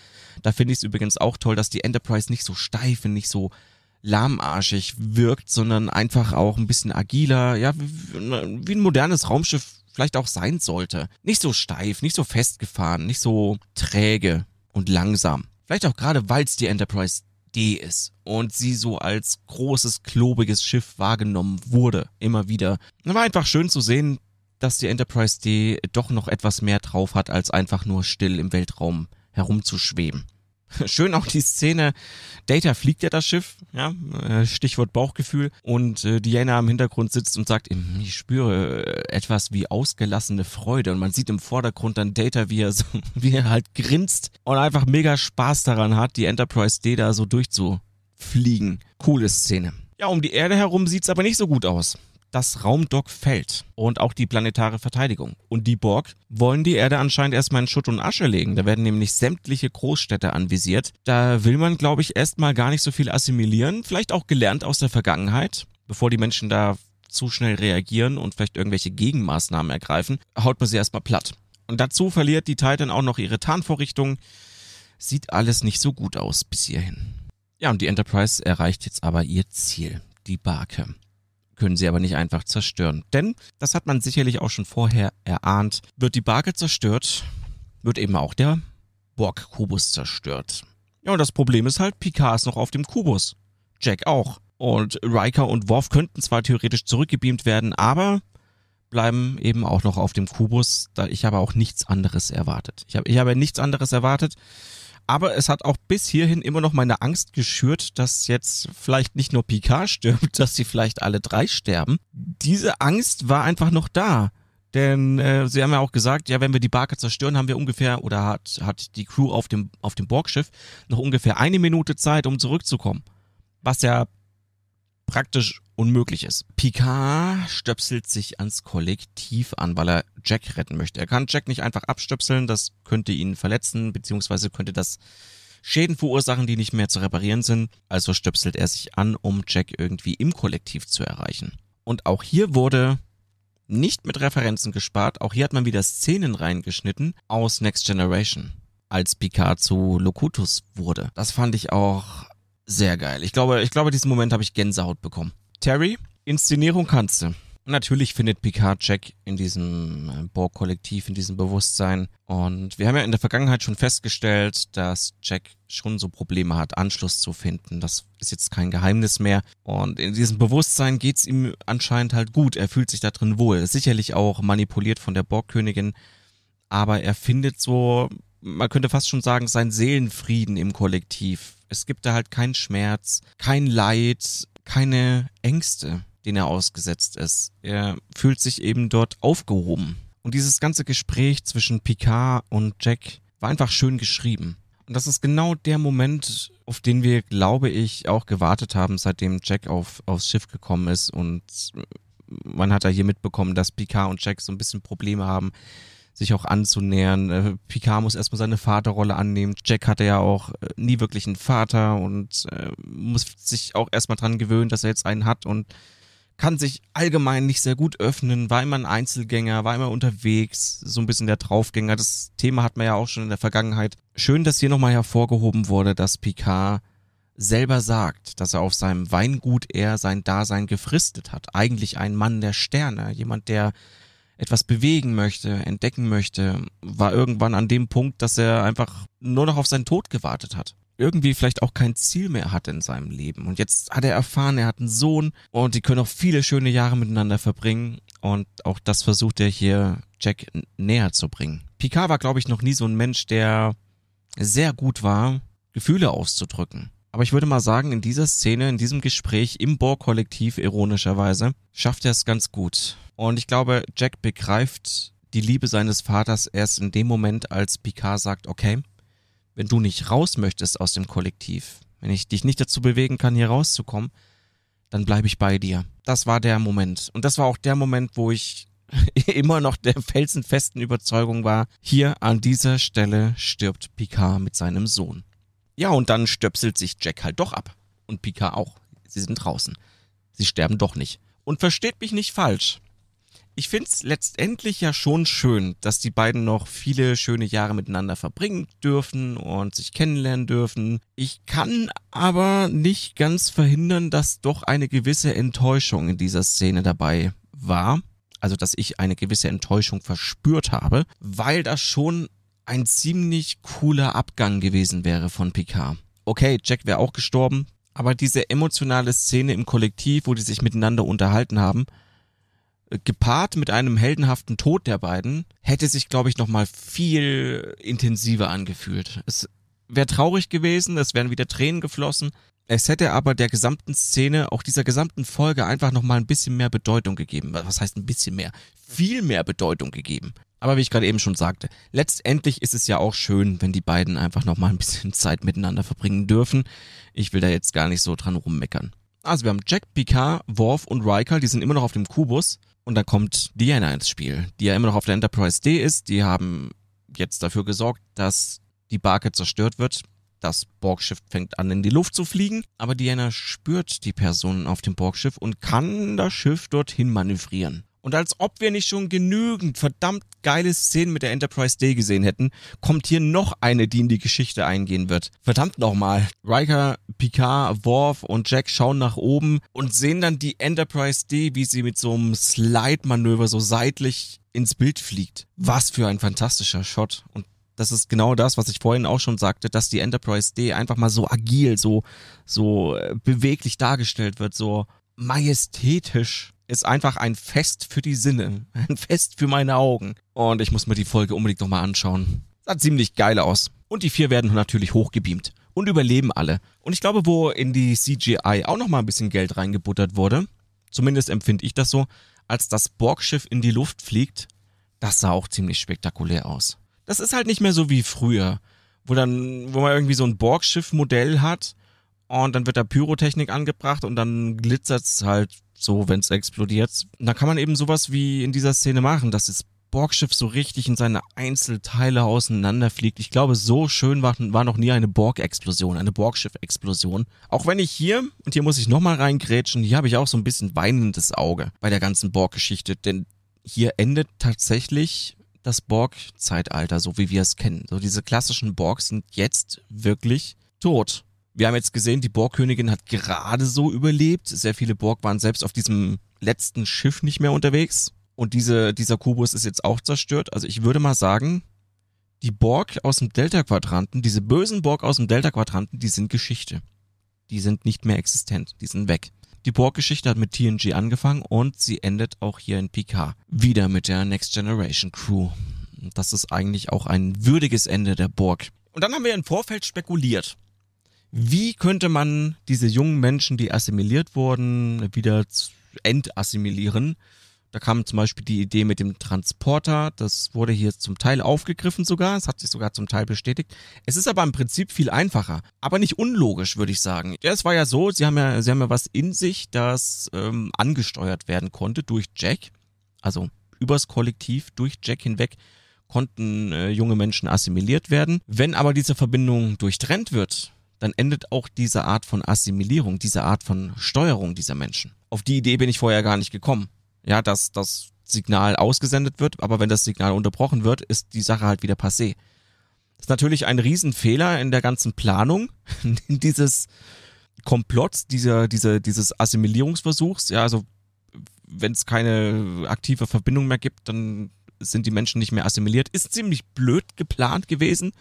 Da finde ich es übrigens auch toll, dass die Enterprise nicht so steif und nicht so lahmarschig wirkt, sondern einfach auch ein bisschen agiler, ja, wie ein modernes Raumschiff vielleicht auch sein sollte. Nicht so steif, nicht so festgefahren, nicht so träge und langsam. Vielleicht auch gerade, weil es die Enterprise D ist und sie so als großes, klobiges Schiff wahrgenommen wurde, immer wieder. War einfach schön zu sehen, dass die Enterprise D doch noch etwas mehr drauf hat, als einfach nur still im Weltraum herumzuschweben. Schön auch die Szene, Data fliegt ja das Schiff, ja, äh, Stichwort Bauchgefühl, und äh, Diana im Hintergrund sitzt und sagt, ich spüre äh, etwas wie ausgelassene Freude und man sieht im Vordergrund dann Data, wie er so, wie er halt grinst und einfach mega Spaß daran hat, die Enterprise D da so durchzufliegen. Coole Szene. Ja, um die Erde herum sieht's aber nicht so gut aus das Raumdock fällt und auch die planetare Verteidigung. Und die Borg wollen die Erde anscheinend erstmal in Schutt und Asche legen. Da werden nämlich sämtliche Großstädte anvisiert. Da will man, glaube ich, erstmal gar nicht so viel assimilieren. Vielleicht auch gelernt aus der Vergangenheit, bevor die Menschen da zu schnell reagieren und vielleicht irgendwelche Gegenmaßnahmen ergreifen, haut man sie erstmal platt. Und dazu verliert die Titan auch noch ihre Tarnvorrichtung. Sieht alles nicht so gut aus bis hierhin. Ja, und die Enterprise erreicht jetzt aber ihr Ziel, die Barke können sie aber nicht einfach zerstören. Denn, das hat man sicherlich auch schon vorher erahnt, wird die Barke zerstört, wird eben auch der Borg-Kubus zerstört. Ja, und das Problem ist halt, Picard ist noch auf dem Kubus. Jack auch. Und Riker und Worf könnten zwar theoretisch zurückgebeamt werden, aber bleiben eben auch noch auf dem Kubus, da ich aber auch nichts anderes erwartet. Ich habe ich habe nichts anderes erwartet, aber es hat auch bis hierhin immer noch meine Angst geschürt, dass jetzt vielleicht nicht nur Picard stirbt, dass sie vielleicht alle drei sterben. Diese Angst war einfach noch da. Denn äh, sie haben ja auch gesagt, ja, wenn wir die Barke zerstören, haben wir ungefähr, oder hat, hat die Crew auf dem, auf dem Borgschiff noch ungefähr eine Minute Zeit, um zurückzukommen. Was ja praktisch unmöglich ist. Picard stöpselt sich ans Kollektiv an, weil er Jack retten möchte. Er kann Jack nicht einfach abstöpseln, das könnte ihn verletzen, beziehungsweise könnte das Schäden verursachen, die nicht mehr zu reparieren sind. Also stöpselt er sich an, um Jack irgendwie im Kollektiv zu erreichen. Und auch hier wurde nicht mit Referenzen gespart, auch hier hat man wieder Szenen reingeschnitten aus Next Generation, als Picard zu Locutus wurde. Das fand ich auch sehr geil. Ich glaube, ich glaube, diesen Moment habe ich Gänsehaut bekommen. Terry, Inszenierung kannst du. Natürlich findet Picard Jack in diesem äh, Borg-Kollektiv, in diesem Bewusstsein. Und wir haben ja in der Vergangenheit schon festgestellt, dass Jack schon so Probleme hat, Anschluss zu finden. Das ist jetzt kein Geheimnis mehr. Und in diesem Bewusstsein geht's ihm anscheinend halt gut. Er fühlt sich da drin wohl. Sicherlich auch manipuliert von der Borg-Königin. Aber er findet so, man könnte fast schon sagen, seinen Seelenfrieden im Kollektiv. Es gibt da halt keinen Schmerz, kein Leid, keine Ängste, denen er ausgesetzt ist. Er fühlt sich eben dort aufgehoben. Und dieses ganze Gespräch zwischen Picard und Jack war einfach schön geschrieben. Und das ist genau der Moment, auf den wir, glaube ich, auch gewartet haben, seitdem Jack auf, aufs Schiff gekommen ist. Und man hat ja hier mitbekommen, dass Picard und Jack so ein bisschen Probleme haben, sich auch anzunähern. Äh, Picard muss erstmal seine Vaterrolle annehmen. Jack hatte ja auch äh, nie wirklich einen Vater und äh, muss sich auch erstmal dran gewöhnen, dass er jetzt einen hat und kann sich allgemein nicht sehr gut öffnen, war immer ein Einzelgänger, war immer unterwegs, so ein bisschen der Draufgänger. Das Thema hat man ja auch schon in der Vergangenheit. Schön, dass hier nochmal hervorgehoben wurde, dass Picard selber sagt, dass er auf seinem Weingut eher sein Dasein gefristet hat. Eigentlich ein Mann der Sterne, jemand, der etwas bewegen möchte, entdecken möchte, war irgendwann an dem Punkt, dass er einfach nur noch auf seinen Tod gewartet hat. Irgendwie vielleicht auch kein Ziel mehr hat in seinem Leben. Und jetzt hat er erfahren, er hat einen Sohn und die können auch viele schöne Jahre miteinander verbringen. Und auch das versucht er hier Jack näher zu bringen. Picard war, glaube ich, noch nie so ein Mensch, der sehr gut war, Gefühle auszudrücken. Aber ich würde mal sagen, in dieser Szene, in diesem Gespräch im Bohr-Kollektiv, ironischerweise, schafft er es ganz gut. Und ich glaube, Jack begreift die Liebe seines Vaters erst in dem Moment, als Picard sagt, okay, wenn du nicht raus möchtest aus dem Kollektiv, wenn ich dich nicht dazu bewegen kann, hier rauszukommen, dann bleibe ich bei dir. Das war der Moment. Und das war auch der Moment, wo ich immer noch der felsenfesten Überzeugung war, hier an dieser Stelle stirbt Picard mit seinem Sohn. Ja, und dann stöpselt sich Jack halt doch ab. Und Picard auch. Sie sind draußen. Sie sterben doch nicht. Und versteht mich nicht falsch. Ich find's letztendlich ja schon schön, dass die beiden noch viele schöne Jahre miteinander verbringen dürfen und sich kennenlernen dürfen. Ich kann aber nicht ganz verhindern, dass doch eine gewisse Enttäuschung in dieser Szene dabei war. Also, dass ich eine gewisse Enttäuschung verspürt habe, weil das schon ein ziemlich cooler Abgang gewesen wäre von Picard. Okay, Jack wäre auch gestorben, aber diese emotionale Szene im Kollektiv, wo die sich miteinander unterhalten haben, äh, gepaart mit einem heldenhaften Tod der beiden, hätte sich, glaube ich, nochmal viel intensiver angefühlt. Es wäre traurig gewesen, es wären wieder Tränen geflossen. Es hätte aber der gesamten Szene, auch dieser gesamten Folge einfach nochmal ein bisschen mehr Bedeutung gegeben. Was heißt ein bisschen mehr? Viel mehr Bedeutung gegeben. Aber wie ich gerade eben schon sagte, letztendlich ist es ja auch schön, wenn die beiden einfach nochmal ein bisschen Zeit miteinander verbringen dürfen. Ich will da jetzt gar nicht so dran rummeckern. Also wir haben Jack, Picard, Worf und Riker, die sind immer noch auf dem Kubus. Und da kommt Diana ins Spiel, die ja immer noch auf der Enterprise D ist. Die haben jetzt dafür gesorgt, dass die Barke zerstört wird. Das Borgschiff fängt an in die Luft zu fliegen, aber Diana spürt die Personen auf dem Borgschiff und kann das Schiff dorthin manövrieren. Und als ob wir nicht schon genügend verdammt geile Szenen mit der Enterprise D gesehen hätten, kommt hier noch eine, die in die Geschichte eingehen wird. Verdammt nochmal. Riker, Picard, Worf und Jack schauen nach oben und sehen dann die Enterprise D, wie sie mit so einem Slide-Manöver so seitlich ins Bild fliegt. Was für ein fantastischer Shot. Und Das ist genau das, was ich vorhin auch schon sagte, dass die Enterprise D einfach mal so agil, so, so äh, beweglich dargestellt wird, so majestätisch. Ist einfach ein Fest für die Sinne. Ein Fest für meine Augen. Und ich muss mir die Folge unbedingt nochmal anschauen. Sah ziemlich geil aus. Und die vier werden natürlich hochgebeamt. Und überleben alle. Und ich glaube, wo in die CGI auch nochmal ein bisschen Geld reingebuttert wurde, zumindest empfinde ich das so, als das Borgschiff in die Luft fliegt, das sah auch ziemlich spektakulär aus. Das ist halt nicht mehr so wie früher, wo dann, wo man irgendwie so ein Borgschiff-Modell hat und dann wird da Pyrotechnik angebracht und dann glitzert's halt so, wenn's explodiert. Und da kann man eben sowas wie in dieser Szene machen, dass das Borgschiff so richtig in seine Einzelteile auseinanderfliegt. Ich glaube, so schön war, war noch nie eine Borg-Explosion, eine Borgschiff-Explosion. Auch wenn ich hier, und hier muss ich nochmal reingrätschen, hier habe ich auch so ein bisschen weinendes Auge bei der ganzen Borg-Geschichte, denn hier endet tatsächlich das Borg-Zeitalter, so wie wir es kennen. So diese klassischen Borgs sind jetzt wirklich tot. Wir haben jetzt gesehen, die Borgkönigin hat gerade so überlebt. Sehr viele Borg waren selbst auf diesem letzten Schiff nicht mehr unterwegs. Und diese, dieser Kubus ist jetzt auch zerstört. Also ich würde mal sagen, die Borg aus dem Delta-Quadranten, diese bösen Borg aus dem Delta-Quadranten, die sind Geschichte. Die sind nicht mehr existent. Die sind weg. Die Borg-Geschichte hat mit TNG angefangen und sie endet auch hier in Picard. Wieder mit der Next Generation Crew. Das ist eigentlich auch ein würdiges Ende der Borg. Und dann haben wir im Vorfeld spekuliert. Wie könnte man diese jungen Menschen, die assimiliert wurden, wieder entassimilieren? Da kam zum Beispiel die Idee mit dem Transporter. Das wurde hier zum Teil aufgegriffen sogar. Es hat sich sogar zum Teil bestätigt. Es ist aber im Prinzip viel einfacher. Aber nicht unlogisch, würde ich sagen. Ja, es war ja so, sie haben ja, sie haben ja was in sich, das ähm, angesteuert werden konnte durch Jack. Also übers Kollektiv, durch Jack hinweg konnten äh, junge Menschen assimiliert werden. Wenn aber diese Verbindung durchtrennt wird, dann endet auch diese Art von Assimilierung, diese Art von Steuerung dieser Menschen. Auf die Idee bin ich vorher gar nicht gekommen ja, dass das Signal ausgesendet wird, aber wenn das Signal unterbrochen wird, ist die Sache halt wieder passé. Das ist natürlich ein Riesenfehler in der ganzen Planung dieses Komplotts, dieser, dieser, dieses Assimilierungsversuchs. Ja, also wenn es keine aktive Verbindung mehr gibt, dann sind die Menschen nicht mehr assimiliert. Ist ziemlich blöd geplant gewesen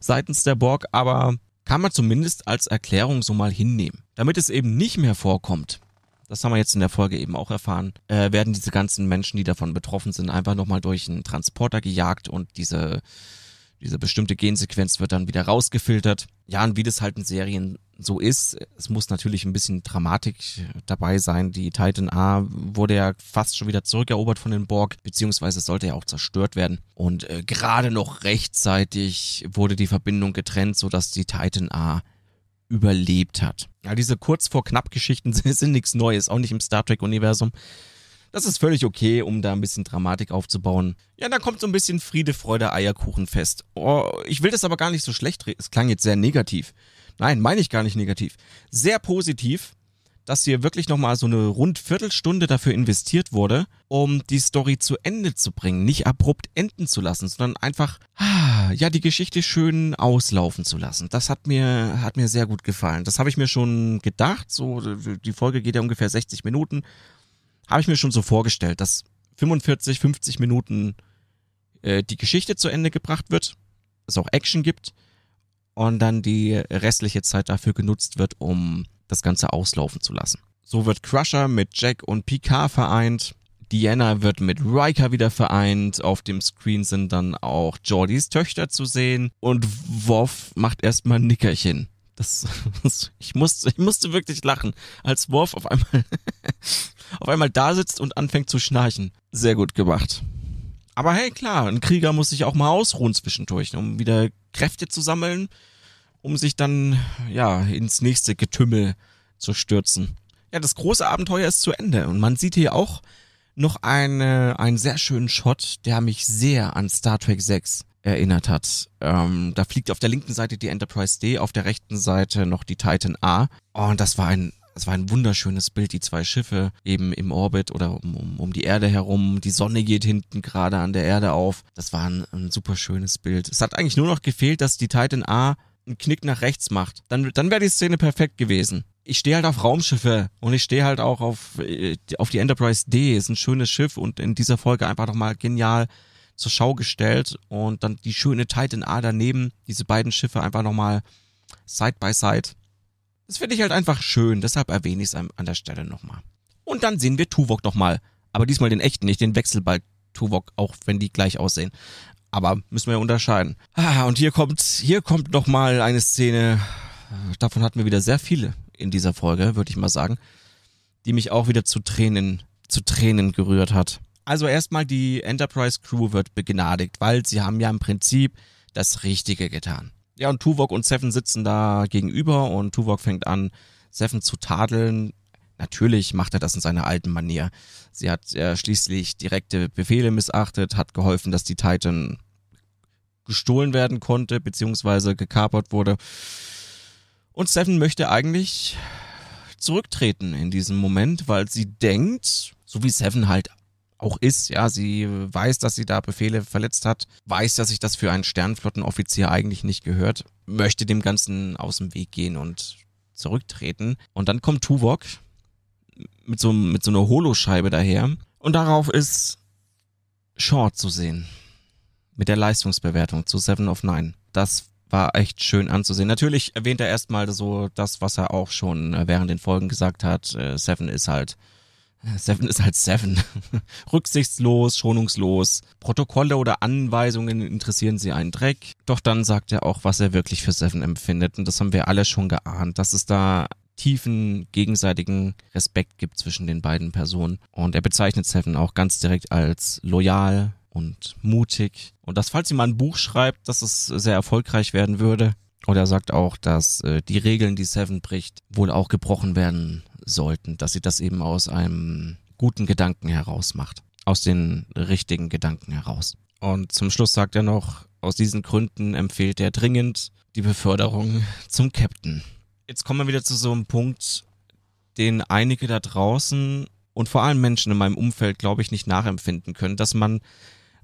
seitens der Borg, aber kann man zumindest als Erklärung so mal hinnehmen. Damit es eben nicht mehr vorkommt, das haben wir jetzt in der Folge eben auch erfahren, äh, werden diese ganzen Menschen, die davon betroffen sind, einfach nochmal durch einen Transporter gejagt und diese, diese bestimmte Gensequenz wird dann wieder rausgefiltert. Ja, und wie das halt in Serien so ist, es muss natürlich ein bisschen Dramatik dabei sein. Die Titan A wurde ja fast schon wieder zurückerobert von den Borg, beziehungsweise sollte ja auch zerstört werden. Und äh, gerade noch rechtzeitig wurde die Verbindung getrennt, sodass die Titan A überlebt hat. Ja, diese kurz vor knapp Geschichten sind nichts Neues, auch nicht im Star Trek Universum. Das ist völlig okay, um da ein bisschen Dramatik aufzubauen. Ja, da kommt so ein bisschen Friede, Freude, Eierkuchenfest. Oh, ich will das aber gar nicht so schlecht reden. Es klang jetzt sehr negativ. Nein, meine ich gar nicht negativ. Sehr positiv dass hier wirklich nochmal so eine rund Viertelstunde dafür investiert wurde, um die Story zu Ende zu bringen, nicht abrupt enden zu lassen, sondern einfach, ah, ja, die Geschichte schön auslaufen zu lassen. Das hat mir, hat mir sehr gut gefallen. Das habe ich mir schon gedacht, so, die Folge geht ja ungefähr 60 Minuten, habe ich mir schon so vorgestellt, dass 45, 50 Minuten äh, die Geschichte zu Ende gebracht wird, es auch Action gibt und dann die restliche Zeit dafür genutzt wird, um das Ganze auslaufen zu lassen. So wird Crusher mit Jack und Picard vereint. Diana wird mit Riker wieder vereint. Auf dem Screen sind dann auch Jordys Töchter zu sehen. Und Worf macht erstmal ein Nickerchen. Das, das, ich, musste, ich musste wirklich lachen, als Worf auf einmal, auf einmal da sitzt und anfängt zu schnarchen. Sehr gut gemacht. Aber hey, klar, ein Krieger muss sich auch mal ausruhen zwischendurch, um wieder Kräfte zu sammeln um sich dann ja ins nächste Getümmel zu stürzen. Ja, das große Abenteuer ist zu Ende und man sieht hier auch noch eine, einen sehr schönen Shot, der mich sehr an Star Trek 6 erinnert hat. Ähm, da fliegt auf der linken Seite die Enterprise D, auf der rechten Seite noch die Titan A. Und das war ein das war ein wunderschönes Bild, die zwei Schiffe eben im Orbit oder um, um, um die Erde herum. Die Sonne geht hinten gerade an der Erde auf. Das war ein, ein super schönes Bild. Es hat eigentlich nur noch gefehlt, dass die Titan A einen Knick nach rechts macht, dann, dann wäre die Szene perfekt gewesen. Ich stehe halt auf Raumschiffe und ich stehe halt auch auf, äh, auf die Enterprise D. Ist ein schönes Schiff und in dieser Folge einfach nochmal genial zur Schau gestellt und dann die schöne Titan A daneben, diese beiden Schiffe einfach nochmal side by side. Das finde ich halt einfach schön, deshalb erwähne ich es an der Stelle nochmal. Und dann sehen wir Tuvok nochmal, aber diesmal den echten, nicht den Wechselball Tuvok, auch wenn die gleich aussehen. Aber müssen wir unterscheiden. Ah, und hier kommt, hier kommt nochmal eine Szene, davon hatten wir wieder sehr viele in dieser Folge, würde ich mal sagen, die mich auch wieder zu Tränen, zu Tränen gerührt hat. Also erstmal die Enterprise Crew wird begnadigt, weil sie haben ja im Prinzip das Richtige getan. Ja, und Tuvok und Seven sitzen da gegenüber und Tuvok fängt an, Seven zu tadeln. Natürlich macht er das in seiner alten Manier. Sie hat äh, schließlich direkte Befehle missachtet, hat geholfen, dass die Titan gestohlen werden konnte, beziehungsweise gekapert wurde. Und Seven möchte eigentlich zurücktreten in diesem Moment, weil sie denkt, so wie Seven halt auch ist, ja, sie weiß, dass sie da Befehle verletzt hat, weiß, dass sich das für einen Sternflottenoffizier eigentlich nicht gehört, möchte dem Ganzen aus dem Weg gehen und zurücktreten. Und dann kommt Tuvok mit so, mit so einer Holoscheibe daher und darauf ist Short zu sehen. Mit der Leistungsbewertung zu Seven of Nine. Das war echt schön anzusehen. Natürlich erwähnt er erstmal so das, was er auch schon äh, während den Folgen gesagt hat. Äh, Seven ist halt Seven ist halt Seven. Rücksichtslos, schonungslos. Protokolle oder Anweisungen interessieren sie einen Dreck. Doch dann sagt er auch, was er wirklich für Seven empfindet. Und das haben wir alle schon geahnt, dass es da tiefen gegenseitigen Respekt gibt zwischen den beiden Personen. Und er bezeichnet Seven auch ganz direkt als loyal, und mutig. Und dass, falls sie mal ein Buch schreibt, dass es sehr erfolgreich werden würde. Oder er sagt auch, dass äh, die Regeln, die Seven bricht, wohl auch gebrochen werden sollten. Dass sie das eben aus einem guten Gedanken heraus macht. Aus den richtigen Gedanken heraus. Und zum Schluss sagt er noch, aus diesen Gründen empfiehlt er dringend die Beförderung zum Captain. Jetzt kommen wir wieder zu so einem Punkt, den einige da draußen und vor allem Menschen in meinem Umfeld, glaube ich, nicht nachempfinden können, dass man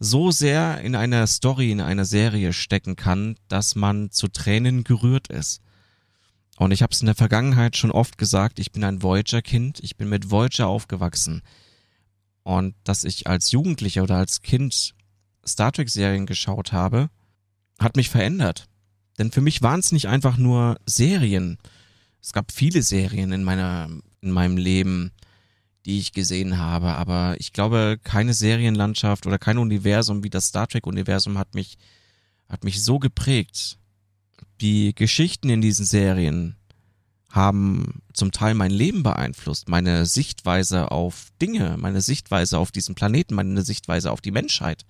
so sehr in einer Story, in einer Serie stecken kann, dass man zu Tränen gerührt ist. Und ich habe es in der Vergangenheit schon oft gesagt, ich bin ein Voyager-Kind, ich bin mit Voyager aufgewachsen. Und dass ich als Jugendlicher oder als Kind Star Trek-Serien geschaut habe, hat mich verändert. Denn für mich waren es nicht einfach nur Serien. Es gab viele Serien in meiner, in meinem Leben, die ich gesehen habe. Aber ich glaube, keine Serienlandschaft oder kein Universum wie das Star Trek-Universum hat mich, hat mich so geprägt. Die Geschichten in diesen Serien haben zum Teil mein Leben beeinflusst, meine Sichtweise auf Dinge, meine Sichtweise auf diesen Planeten, meine Sichtweise auf die Menschheit.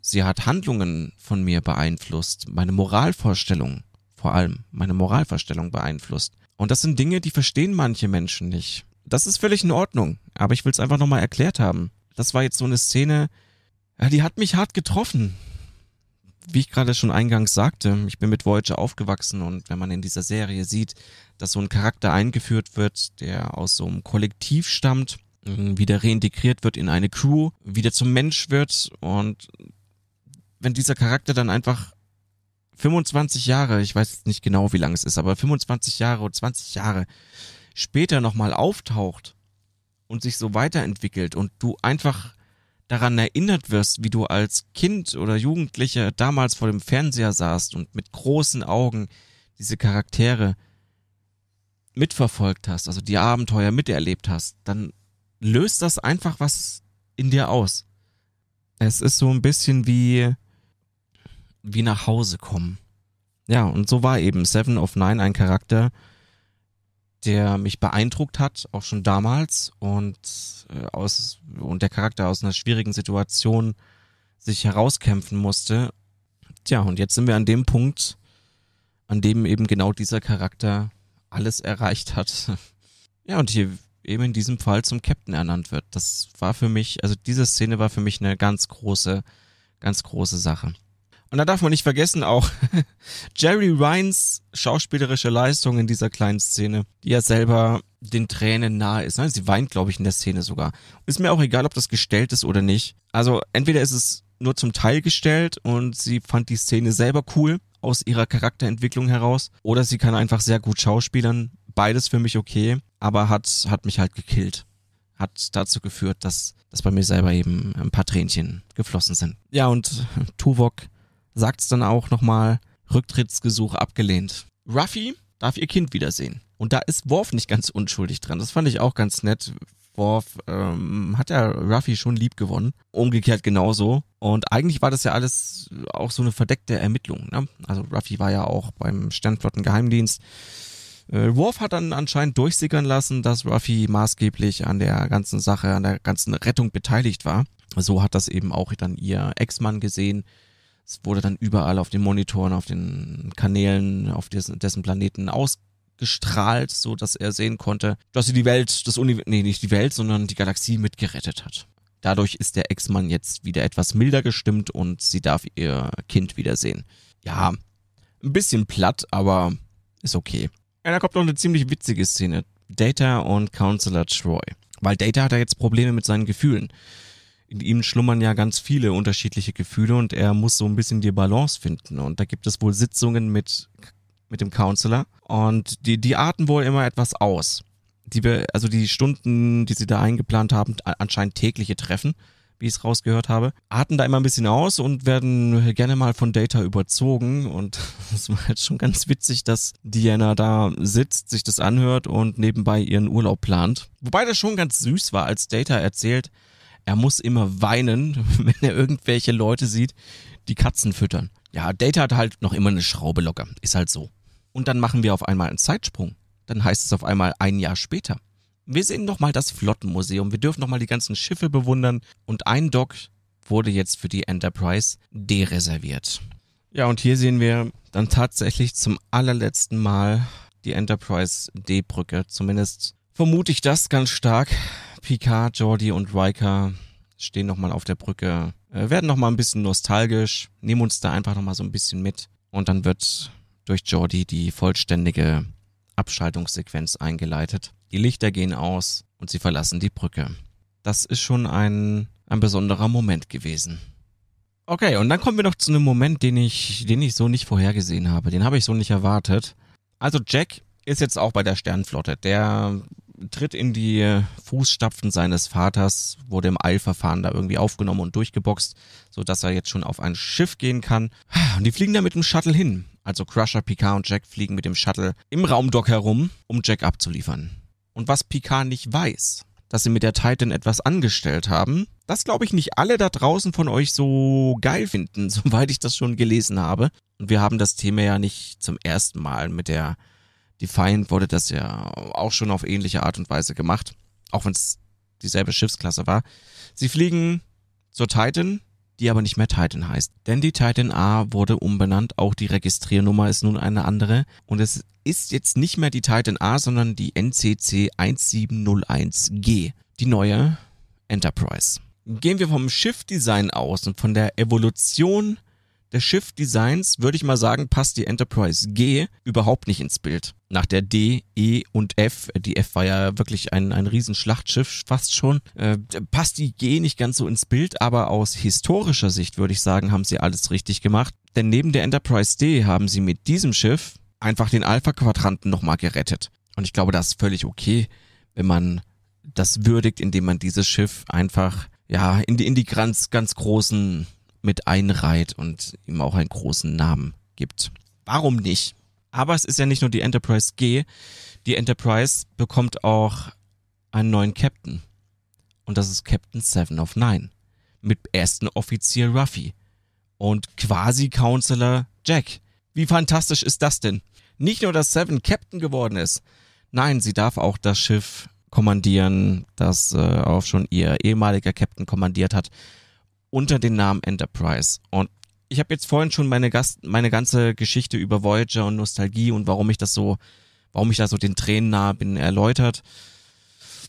Sie hat Handlungen von mir beeinflusst, meine Moralvorstellung, vor allem meine Moralvorstellung beeinflusst. Und das sind Dinge, die verstehen manche Menschen nicht. Das ist völlig in Ordnung, aber ich will es einfach nochmal erklärt haben. Das war jetzt so eine Szene, die hat mich hart getroffen. Wie ich gerade schon eingangs sagte, ich bin mit Voyager aufgewachsen und wenn man in dieser Serie sieht, dass so ein Charakter eingeführt wird, der aus so einem Kollektiv stammt, wieder reintegriert wird in eine Crew, wieder zum Mensch wird und wenn dieser Charakter dann einfach 25 Jahre, ich weiß nicht genau, wie lang es ist, aber 25 Jahre oder 20 Jahre später nochmal auftaucht und sich so weiterentwickelt und du einfach daran erinnert wirst, wie du als Kind oder Jugendlicher damals vor dem Fernseher saßt und mit großen Augen diese Charaktere mitverfolgt hast, also die Abenteuer miterlebt hast, dann löst das einfach was in dir aus. Es ist so ein bisschen wie, wie nach Hause kommen. Ja, und so war eben Seven of Nine ein Charakter, der mich beeindruckt hat, auch schon damals und äh, aus und der Charakter aus einer schwierigen Situation sich herauskämpfen musste. Tja, und jetzt sind wir an dem Punkt, an dem eben genau dieser Charakter alles erreicht hat. ja, und hier eben in diesem Fall zum Captain ernannt wird. Das war für mich, also diese Szene war für mich eine ganz große, ganz große Sache. Und da darf man nicht vergessen auch Jerry Ryans schauspielerische Leistung in dieser kleinen Szene, die ja selber den Tränen nahe ist. Sie weint, glaube ich, in der Szene sogar. Ist mir auch egal, ob das gestellt ist oder nicht. Also entweder ist es nur zum Teil gestellt und sie fand die Szene selber cool aus ihrer Charakterentwicklung heraus oder sie kann einfach sehr gut schauspielern. Beides für mich okay, aber hat, hat mich halt gekillt hat dazu geführt, dass, dass bei mir selber eben ein paar Tränchen geflossen sind. Ja, und Tuvok sagt es dann auch nochmal, Rücktrittsgesuch abgelehnt. Ruffy darf ihr Kind wiedersehen. Und da ist Worf nicht ganz unschuldig dran. Das fand ich auch ganz nett. Worf ähm, hat ja Ruffy schon lieb gewonnen. Umgekehrt genauso. Und eigentlich war das ja alles auch so eine verdeckte Ermittlung. Ne? Also Ruffy war ja auch beim Sternflottengeheimdienst. Äh, Worf hat dann anscheinend durchsickern lassen, dass Ruffy maßgeblich an der ganzen Sache, an der ganzen Rettung beteiligt war. So hat das eben auch dann ihr Ex-Mann gesehen. Es wurde dann überall auf den Monitoren, auf den Kanälen, auf dessen, dessen Planeten ausgestrahlt, so dass er sehen konnte, dass sie die Welt, das Universum, nee, nicht die Welt, sondern die Galaxie mitgerettet hat. Dadurch ist der Ex-Mann jetzt wieder etwas milder gestimmt und sie darf ihr Kind wiedersehen. Ja, ein bisschen platt, aber ist okay. Ja, da kommt noch eine ziemlich witzige Szene. Data und Counselor Troy. Weil Data hat ja jetzt Probleme mit seinen Gefühlen. In ihm schlummern ja ganz viele unterschiedliche Gefühle und er muss so ein bisschen die Balance finden. Und da gibt es wohl Sitzungen mit, mit dem Counselor und die, die arten wohl immer etwas aus. Die wir, also die Stunden, die sie da eingeplant haben, anscheinend tägliche Treffen wie ich es rausgehört habe, arten da immer ein bisschen aus und werden gerne mal von Data überzogen. Und es war jetzt schon ganz witzig, dass Diana da sitzt, sich das anhört und nebenbei ihren Urlaub plant. Wobei das schon ganz süß war, als Data erzählt, er muss immer weinen, wenn er irgendwelche Leute sieht, die Katzen füttern. Ja, Data hat halt noch immer eine Schraube locker. Ist halt so. Und dann machen wir auf einmal einen Zeitsprung. Dann heißt es auf einmal ein Jahr später. Wir sehen nochmal das Flottenmuseum, wir dürfen nochmal die ganzen Schiffe bewundern und ein Dock wurde jetzt für die Enterprise dereserviert. Ja, und hier sehen wir dann tatsächlich zum allerletzten Mal die Enterprise D-Brücke. Zumindest vermute ich das ganz stark. Picard, Jordi und Riker stehen nochmal auf der Brücke, äh, werden nochmal ein bisschen nostalgisch, nehmen uns da einfach nochmal so ein bisschen mit. Und dann wird durch Jordi die vollständige Abschaltungssequenz eingeleitet. Die Lichter gehen aus und sie verlassen die Brücke. Das ist schon ein, ein besonderer Moment gewesen. Okay, und dann kommen wir noch zu einem Moment, den ich, den ich so nicht vorhergesehen habe. Den habe ich so nicht erwartet. Also Jack ist jetzt auch bei der Sternflotte. Der tritt in die Fußstapfen seines Vaters, wurde im Eilverfahren da irgendwie aufgenommen und durchgeboxt, so dass er jetzt schon auf ein Schiff gehen kann. Und die fliegen da mit dem Shuttle hin. Also Crusher, Picard und Jack fliegen mit dem Shuttle im Raumdock herum, um Jack abzuliefern. Und was Picard nicht weiß, dass sie mit der Titan etwas angestellt haben, das glaube ich nicht alle da draußen von euch so geil finden, soweit ich das schon gelesen habe. Und wir haben das Thema ja nicht zum ersten Mal mit der Defiant wurde das ja auch schon auf ähnliche Art und Weise gemacht, auch wenn es dieselbe Schiffsklasse war. Sie fliegen zur Titan, die aber nicht mehr Titan heißt. Denn die Titan A wurde umbenannt, auch die Registriernummer ist nun eine andere und es ist jetzt nicht mehr die Titan A, sondern die NCC 1701G, die neue Enterprise. Gehen wir vom Schiffdesign aus und von der Evolution des Schiffdesigns würde ich mal sagen, passt die Enterprise G überhaupt nicht ins Bild. Nach der D, E und F, die F war ja wirklich ein, ein Riesenschlachtschiff, fast schon, äh, passt die G nicht ganz so ins Bild, aber aus historischer Sicht würde ich sagen, haben sie alles richtig gemacht. Denn neben der Enterprise D haben sie mit diesem Schiff einfach den Alpha-Quadranten nochmal gerettet. Und ich glaube, das ist völlig okay, wenn man das würdigt, indem man dieses Schiff einfach ja in die in die ganz ganz großen mit einreiht und ihm auch einen großen Namen gibt. Warum nicht? Aber es ist ja nicht nur die Enterprise G. Die Enterprise bekommt auch einen neuen Captain. Und das ist Captain Seven of Nine. Mit ersten Offizier Ruffy. Und quasi Counselor Jack. Wie fantastisch ist das denn? Nicht nur, dass Seven Captain geworden ist. Nein, sie darf auch das Schiff kommandieren, das äh, auch schon ihr ehemaliger Captain kommandiert hat unter dem Namen Enterprise. Und ich habe jetzt vorhin schon meine, Gast, meine ganze Geschichte über Voyager und Nostalgie und warum ich das so, warum ich da so den Tränen nahe bin, erläutert.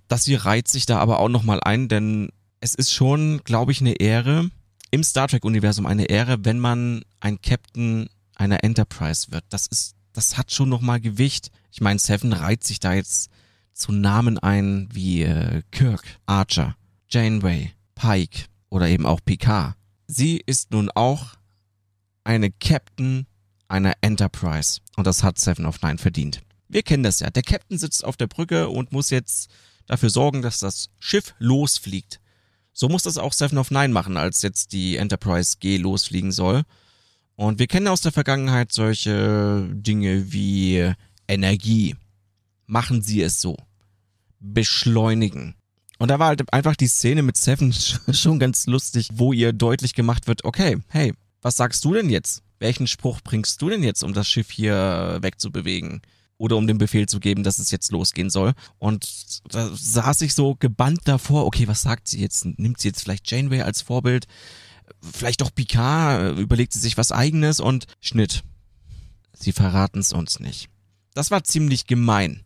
Das hier reiht sich da aber auch nochmal ein, denn es ist schon, glaube ich, eine Ehre, im Star Trek-Universum eine Ehre, wenn man ein Captain einer Enterprise wird. Das ist, das hat schon nochmal Gewicht. Ich meine, Seven reiht sich da jetzt zu Namen ein wie äh, Kirk, Archer, Janeway, Pike, oder eben auch Picard. Sie ist nun auch eine Captain einer Enterprise und das hat Seven of Nine verdient. Wir kennen das ja. Der Captain sitzt auf der Brücke und muss jetzt dafür sorgen, dass das Schiff losfliegt. So muss das auch Seven of Nine machen, als jetzt die Enterprise G losfliegen soll. Und wir kennen aus der Vergangenheit solche Dinge wie Energie. Machen Sie es so. Beschleunigen. Und da war halt einfach die Szene mit Seven schon ganz lustig, wo ihr deutlich gemacht wird, okay, hey, was sagst du denn jetzt? Welchen Spruch bringst du denn jetzt, um das Schiff hier wegzubewegen? Oder um den Befehl zu geben, dass es jetzt losgehen soll. Und da saß ich so gebannt davor, okay, was sagt sie jetzt? Nimmt sie jetzt vielleicht Janeway als Vorbild? Vielleicht doch Picard? Überlegt sie sich was eigenes? Und Schnitt. Sie verraten es uns nicht. Das war ziemlich gemein.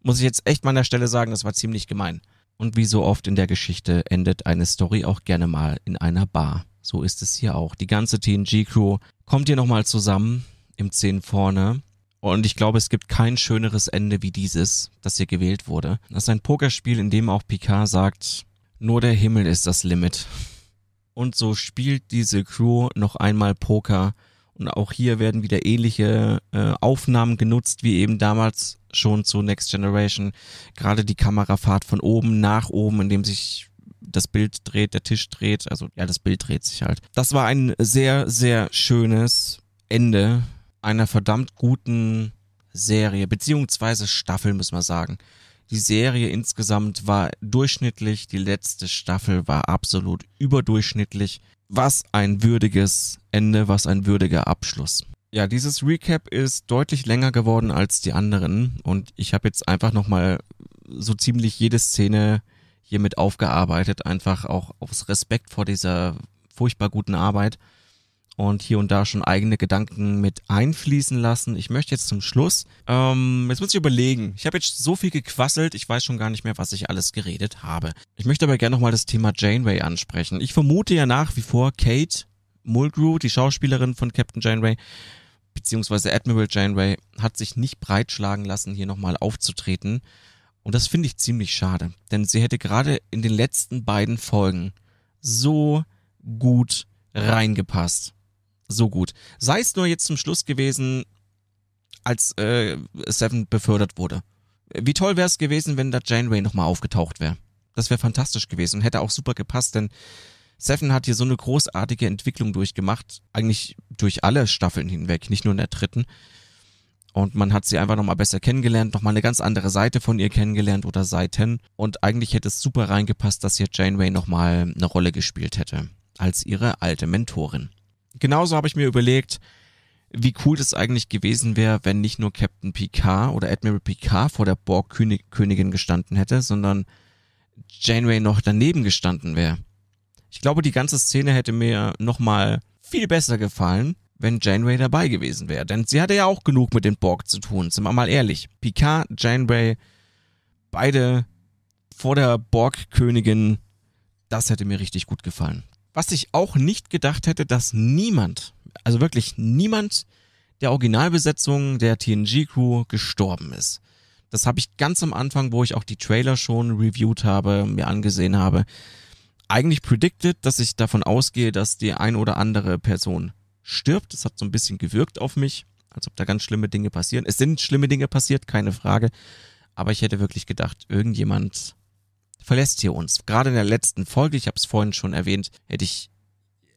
Muss ich jetzt echt mal an der Stelle sagen, das war ziemlich gemein. Und wie so oft in der Geschichte endet eine Story auch gerne mal in einer Bar. So ist es hier auch. Die ganze TNG-Crew kommt hier nochmal zusammen im 10 vorne. Und ich glaube, es gibt kein schöneres Ende wie dieses, das hier gewählt wurde. Das ist ein Pokerspiel, in dem auch Picard sagt, nur der Himmel ist das Limit. Und so spielt diese Crew noch einmal Poker und auch hier werden wieder ähnliche äh, Aufnahmen genutzt, wie eben damals schon zu Next Generation. Gerade die Kamerafahrt von oben nach oben, indem sich das Bild dreht, der Tisch dreht. Also ja, das Bild dreht sich halt. Das war ein sehr, sehr schönes Ende einer verdammt guten Serie, beziehungsweise Staffel, muss man sagen. Die Serie insgesamt war durchschnittlich, die letzte Staffel war absolut überdurchschnittlich. Was ein würdiges Ende, was ein würdiger Abschluss. Ja, dieses Recap ist deutlich länger geworden als die anderen und ich habe jetzt einfach nochmal so ziemlich jede Szene hiermit aufgearbeitet, einfach auch aus Respekt vor dieser furchtbar guten Arbeit und hier und da schon eigene Gedanken mit einfließen lassen. Ich möchte jetzt zum Schluss, ähm, jetzt muss ich überlegen. Ich habe jetzt so viel gequasselt, ich weiß schon gar nicht mehr, was ich alles geredet habe. Ich möchte aber gerne nochmal das Thema Janeway ansprechen. Ich vermute ja nach wie vor Kate Mulgrew, die Schauspielerin von Captain Janeway, beziehungsweise Admiral Janeway, hat sich nicht breitschlagen lassen, hier nochmal aufzutreten. Und das finde ich ziemlich schade, denn sie hätte gerade in den letzten beiden Folgen so gut reingepasst so gut. Sei es nur jetzt zum Schluss gewesen, als äh, Seven befördert wurde. Wie toll wäre es gewesen, wenn da Janeway nochmal aufgetaucht wäre. Das wäre fantastisch gewesen und hätte auch super gepasst, denn Seven hat hier so eine großartige Entwicklung durchgemacht, eigentlich durch alle Staffeln hinweg, nicht nur in der dritten. Und man hat sie einfach nochmal besser kennengelernt, nochmal eine ganz andere Seite von ihr kennengelernt oder Seiten. Und eigentlich hätte es super reingepasst, dass hier Janeway nochmal eine Rolle gespielt hätte, als ihre alte Mentorin genauso habe ich mir überlegt, wie cool das eigentlich gewesen wäre, wenn nicht nur Captain Picard oder Admiral Picard vor der Borg-Königin gestanden hätte, sondern Janeway noch daneben gestanden wäre. Ich glaube, die ganze Szene hätte mir nochmal viel besser gefallen, wenn Janeway dabei gewesen wäre. Denn sie hatte ja auch genug mit den Borg zu tun, sind wir mal ehrlich. Picard, Janeway, beide vor der Borg-Königin, das hätte mir richtig gut gefallen. Was ich auch nicht gedacht hätte, dass niemand, also wirklich niemand der Originalbesetzung der TNG-Crew gestorben ist. Das habe ich ganz am Anfang, wo ich auch die Trailer schon reviewed habe, mir angesehen habe, eigentlich predicted, dass ich davon ausgehe, dass die ein oder andere Person stirbt. Das hat so ein bisschen gewirkt auf mich, als ob da ganz schlimme Dinge passieren. Es sind schlimme Dinge passiert, keine Frage. Aber ich hätte wirklich gedacht, irgendjemand verlässt hier uns. Gerade in der letzten Folge, ich habe es vorhin schon erwähnt, hätte ich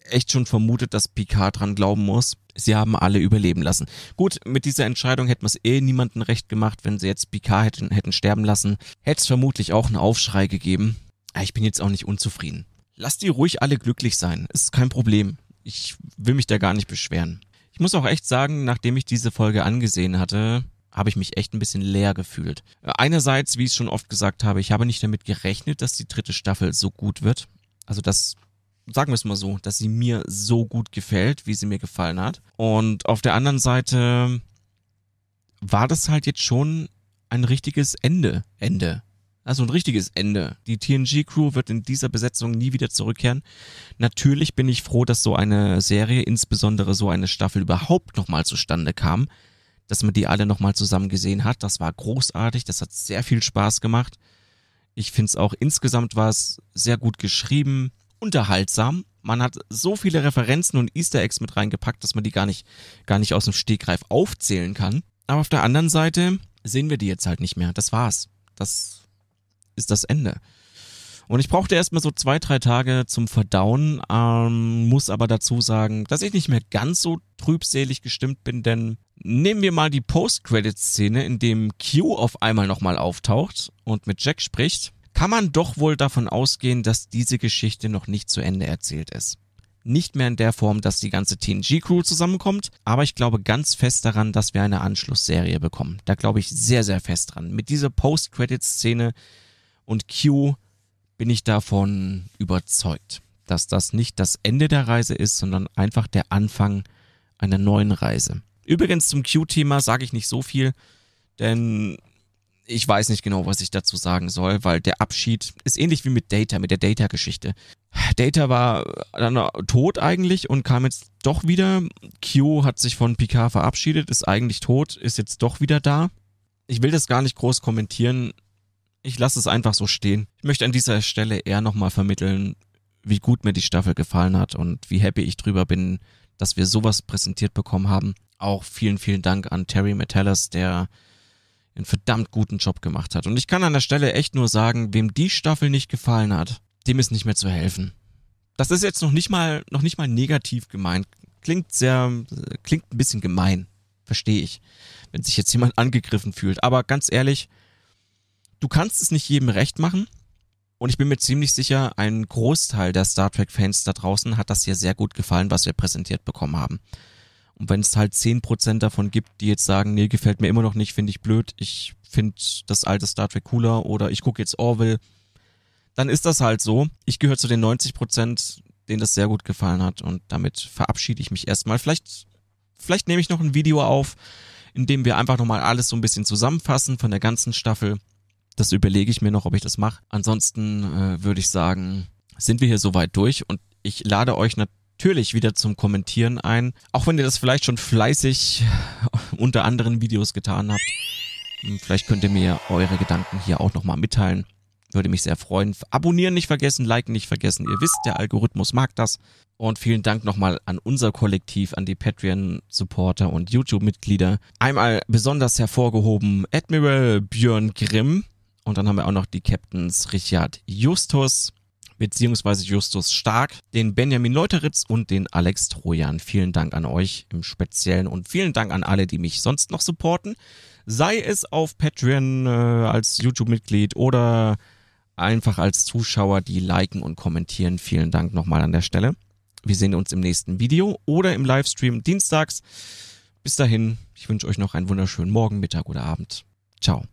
echt schon vermutet, dass Picard dran glauben muss. Sie haben alle überleben lassen. Gut, mit dieser Entscheidung hätten wir es eh niemandem recht gemacht, wenn sie jetzt Picard hätten, hätten sterben lassen. Hätte es vermutlich auch einen Aufschrei gegeben. Ich bin jetzt auch nicht unzufrieden. Lasst die ruhig alle glücklich sein. Ist kein Problem. Ich will mich da gar nicht beschweren. Ich muss auch echt sagen, nachdem ich diese Folge angesehen hatte, habe ich mich echt ein bisschen leer gefühlt. Einerseits, wie ich es schon oft gesagt habe, ich habe nicht damit gerechnet, dass die dritte Staffel so gut wird. Also das, sagen wir es mal so, dass sie mir so gut gefällt, wie sie mir gefallen hat. Und auf der anderen Seite war das halt jetzt schon ein richtiges Ende. Ende. Also ein richtiges Ende. Die TNG-Crew wird in dieser Besetzung nie wieder zurückkehren. Natürlich bin ich froh, dass so eine Serie, insbesondere so eine Staffel überhaupt nochmal zustande kam dass man die alle nochmal zusammen gesehen hat. Das war großartig, das hat sehr viel Spaß gemacht. Ich finde es auch insgesamt war es sehr gut geschrieben, unterhaltsam. Man hat so viele Referenzen und Easter Eggs mit reingepackt, dass man die gar nicht, gar nicht aus dem Stegreif aufzählen kann. Aber auf der anderen Seite sehen wir die jetzt halt nicht mehr. Das war's. Das ist das Ende. Und ich brauchte erstmal so zwei, drei Tage zum Verdauen, ähm, muss aber dazu sagen, dass ich nicht mehr ganz so trübselig gestimmt bin, denn nehmen wir mal die Post-Credit-Szene, in dem Q auf einmal nochmal auftaucht und mit Jack spricht, kann man doch wohl davon ausgehen, dass diese Geschichte noch nicht zu Ende erzählt ist. Nicht mehr in der Form, dass die ganze TNG-Crew zusammenkommt, aber ich glaube ganz fest daran, dass wir eine Anschlussserie bekommen. Da glaube ich sehr, sehr fest dran. Mit dieser Post-Credit-Szene und Q bin ich davon überzeugt, dass das nicht das Ende der Reise ist, sondern einfach der Anfang einer neuen Reise. Übrigens zum Q-Thema sage ich nicht so viel, denn ich weiß nicht genau, was ich dazu sagen soll, weil der Abschied ist ähnlich wie mit Data, mit der Data-Geschichte. Data war dann tot eigentlich und kam jetzt doch wieder. Q hat sich von Picard verabschiedet, ist eigentlich tot, ist jetzt doch wieder da. Ich will das gar nicht groß kommentieren. Ich lasse es einfach so stehen. Ich möchte an dieser Stelle eher nochmal vermitteln, wie gut mir die Staffel gefallen hat und wie happy ich drüber bin, dass wir sowas präsentiert bekommen haben. Auch vielen, vielen Dank an Terry Metellus, der einen verdammt guten Job gemacht hat. Und ich kann an der Stelle echt nur sagen, wem die Staffel nicht gefallen hat, dem ist nicht mehr zu helfen. Das ist jetzt noch nicht mal, noch nicht mal negativ gemeint. Klingt sehr, klingt ein bisschen gemein. Verstehe ich. Wenn sich jetzt jemand angegriffen fühlt. Aber ganz ehrlich, du kannst es nicht jedem recht machen. Und ich bin mir ziemlich sicher, ein Großteil der Star Trek-Fans da draußen hat das hier sehr gut gefallen, was wir präsentiert bekommen haben. Und wenn es halt zehn Prozent davon gibt, die jetzt sagen, nee, gefällt mir immer noch nicht, finde ich blöd, ich finde das alte Star Trek cooler oder ich gucke jetzt Orville, dann ist das halt so. Ich gehöre zu den 90 Prozent, denen das sehr gut gefallen hat und damit verabschiede ich mich erstmal. Vielleicht, vielleicht nehme ich noch ein Video auf, in dem wir einfach nochmal alles so ein bisschen zusammenfassen von der ganzen Staffel das überlege ich mir noch, ob ich das mache. Ansonsten äh, würde ich sagen, sind wir hier soweit durch und ich lade euch natürlich wieder zum Kommentieren ein. Auch wenn ihr das vielleicht schon fleißig unter anderen Videos getan habt. Hm, vielleicht könnt ihr mir eure Gedanken hier auch nochmal mitteilen. Würde mich sehr freuen. Abonnieren nicht vergessen, liken nicht vergessen. Ihr wisst, der Algorithmus mag das. Und vielen Dank nochmal an unser Kollektiv, an die Patreon-Supporter und YouTube-Mitglieder. Einmal besonders hervorgehoben Admiral Björn Grimm, und dann haben wir auch noch die Captains Richard Justus, beziehungsweise Justus Stark, den Benjamin Leuteritz und den Alex Trojan. Vielen Dank an euch im Speziellen und vielen Dank an alle, die mich sonst noch supporten. Sei es auf Patreon äh, als YouTube-Mitglied oder einfach als Zuschauer, die liken und kommentieren. Vielen Dank nochmal an der Stelle. Wir sehen uns im nächsten Video oder im Livestream dienstags. Bis dahin, ich wünsche euch noch einen wunderschönen Morgen, Mittag oder Abend. Ciao.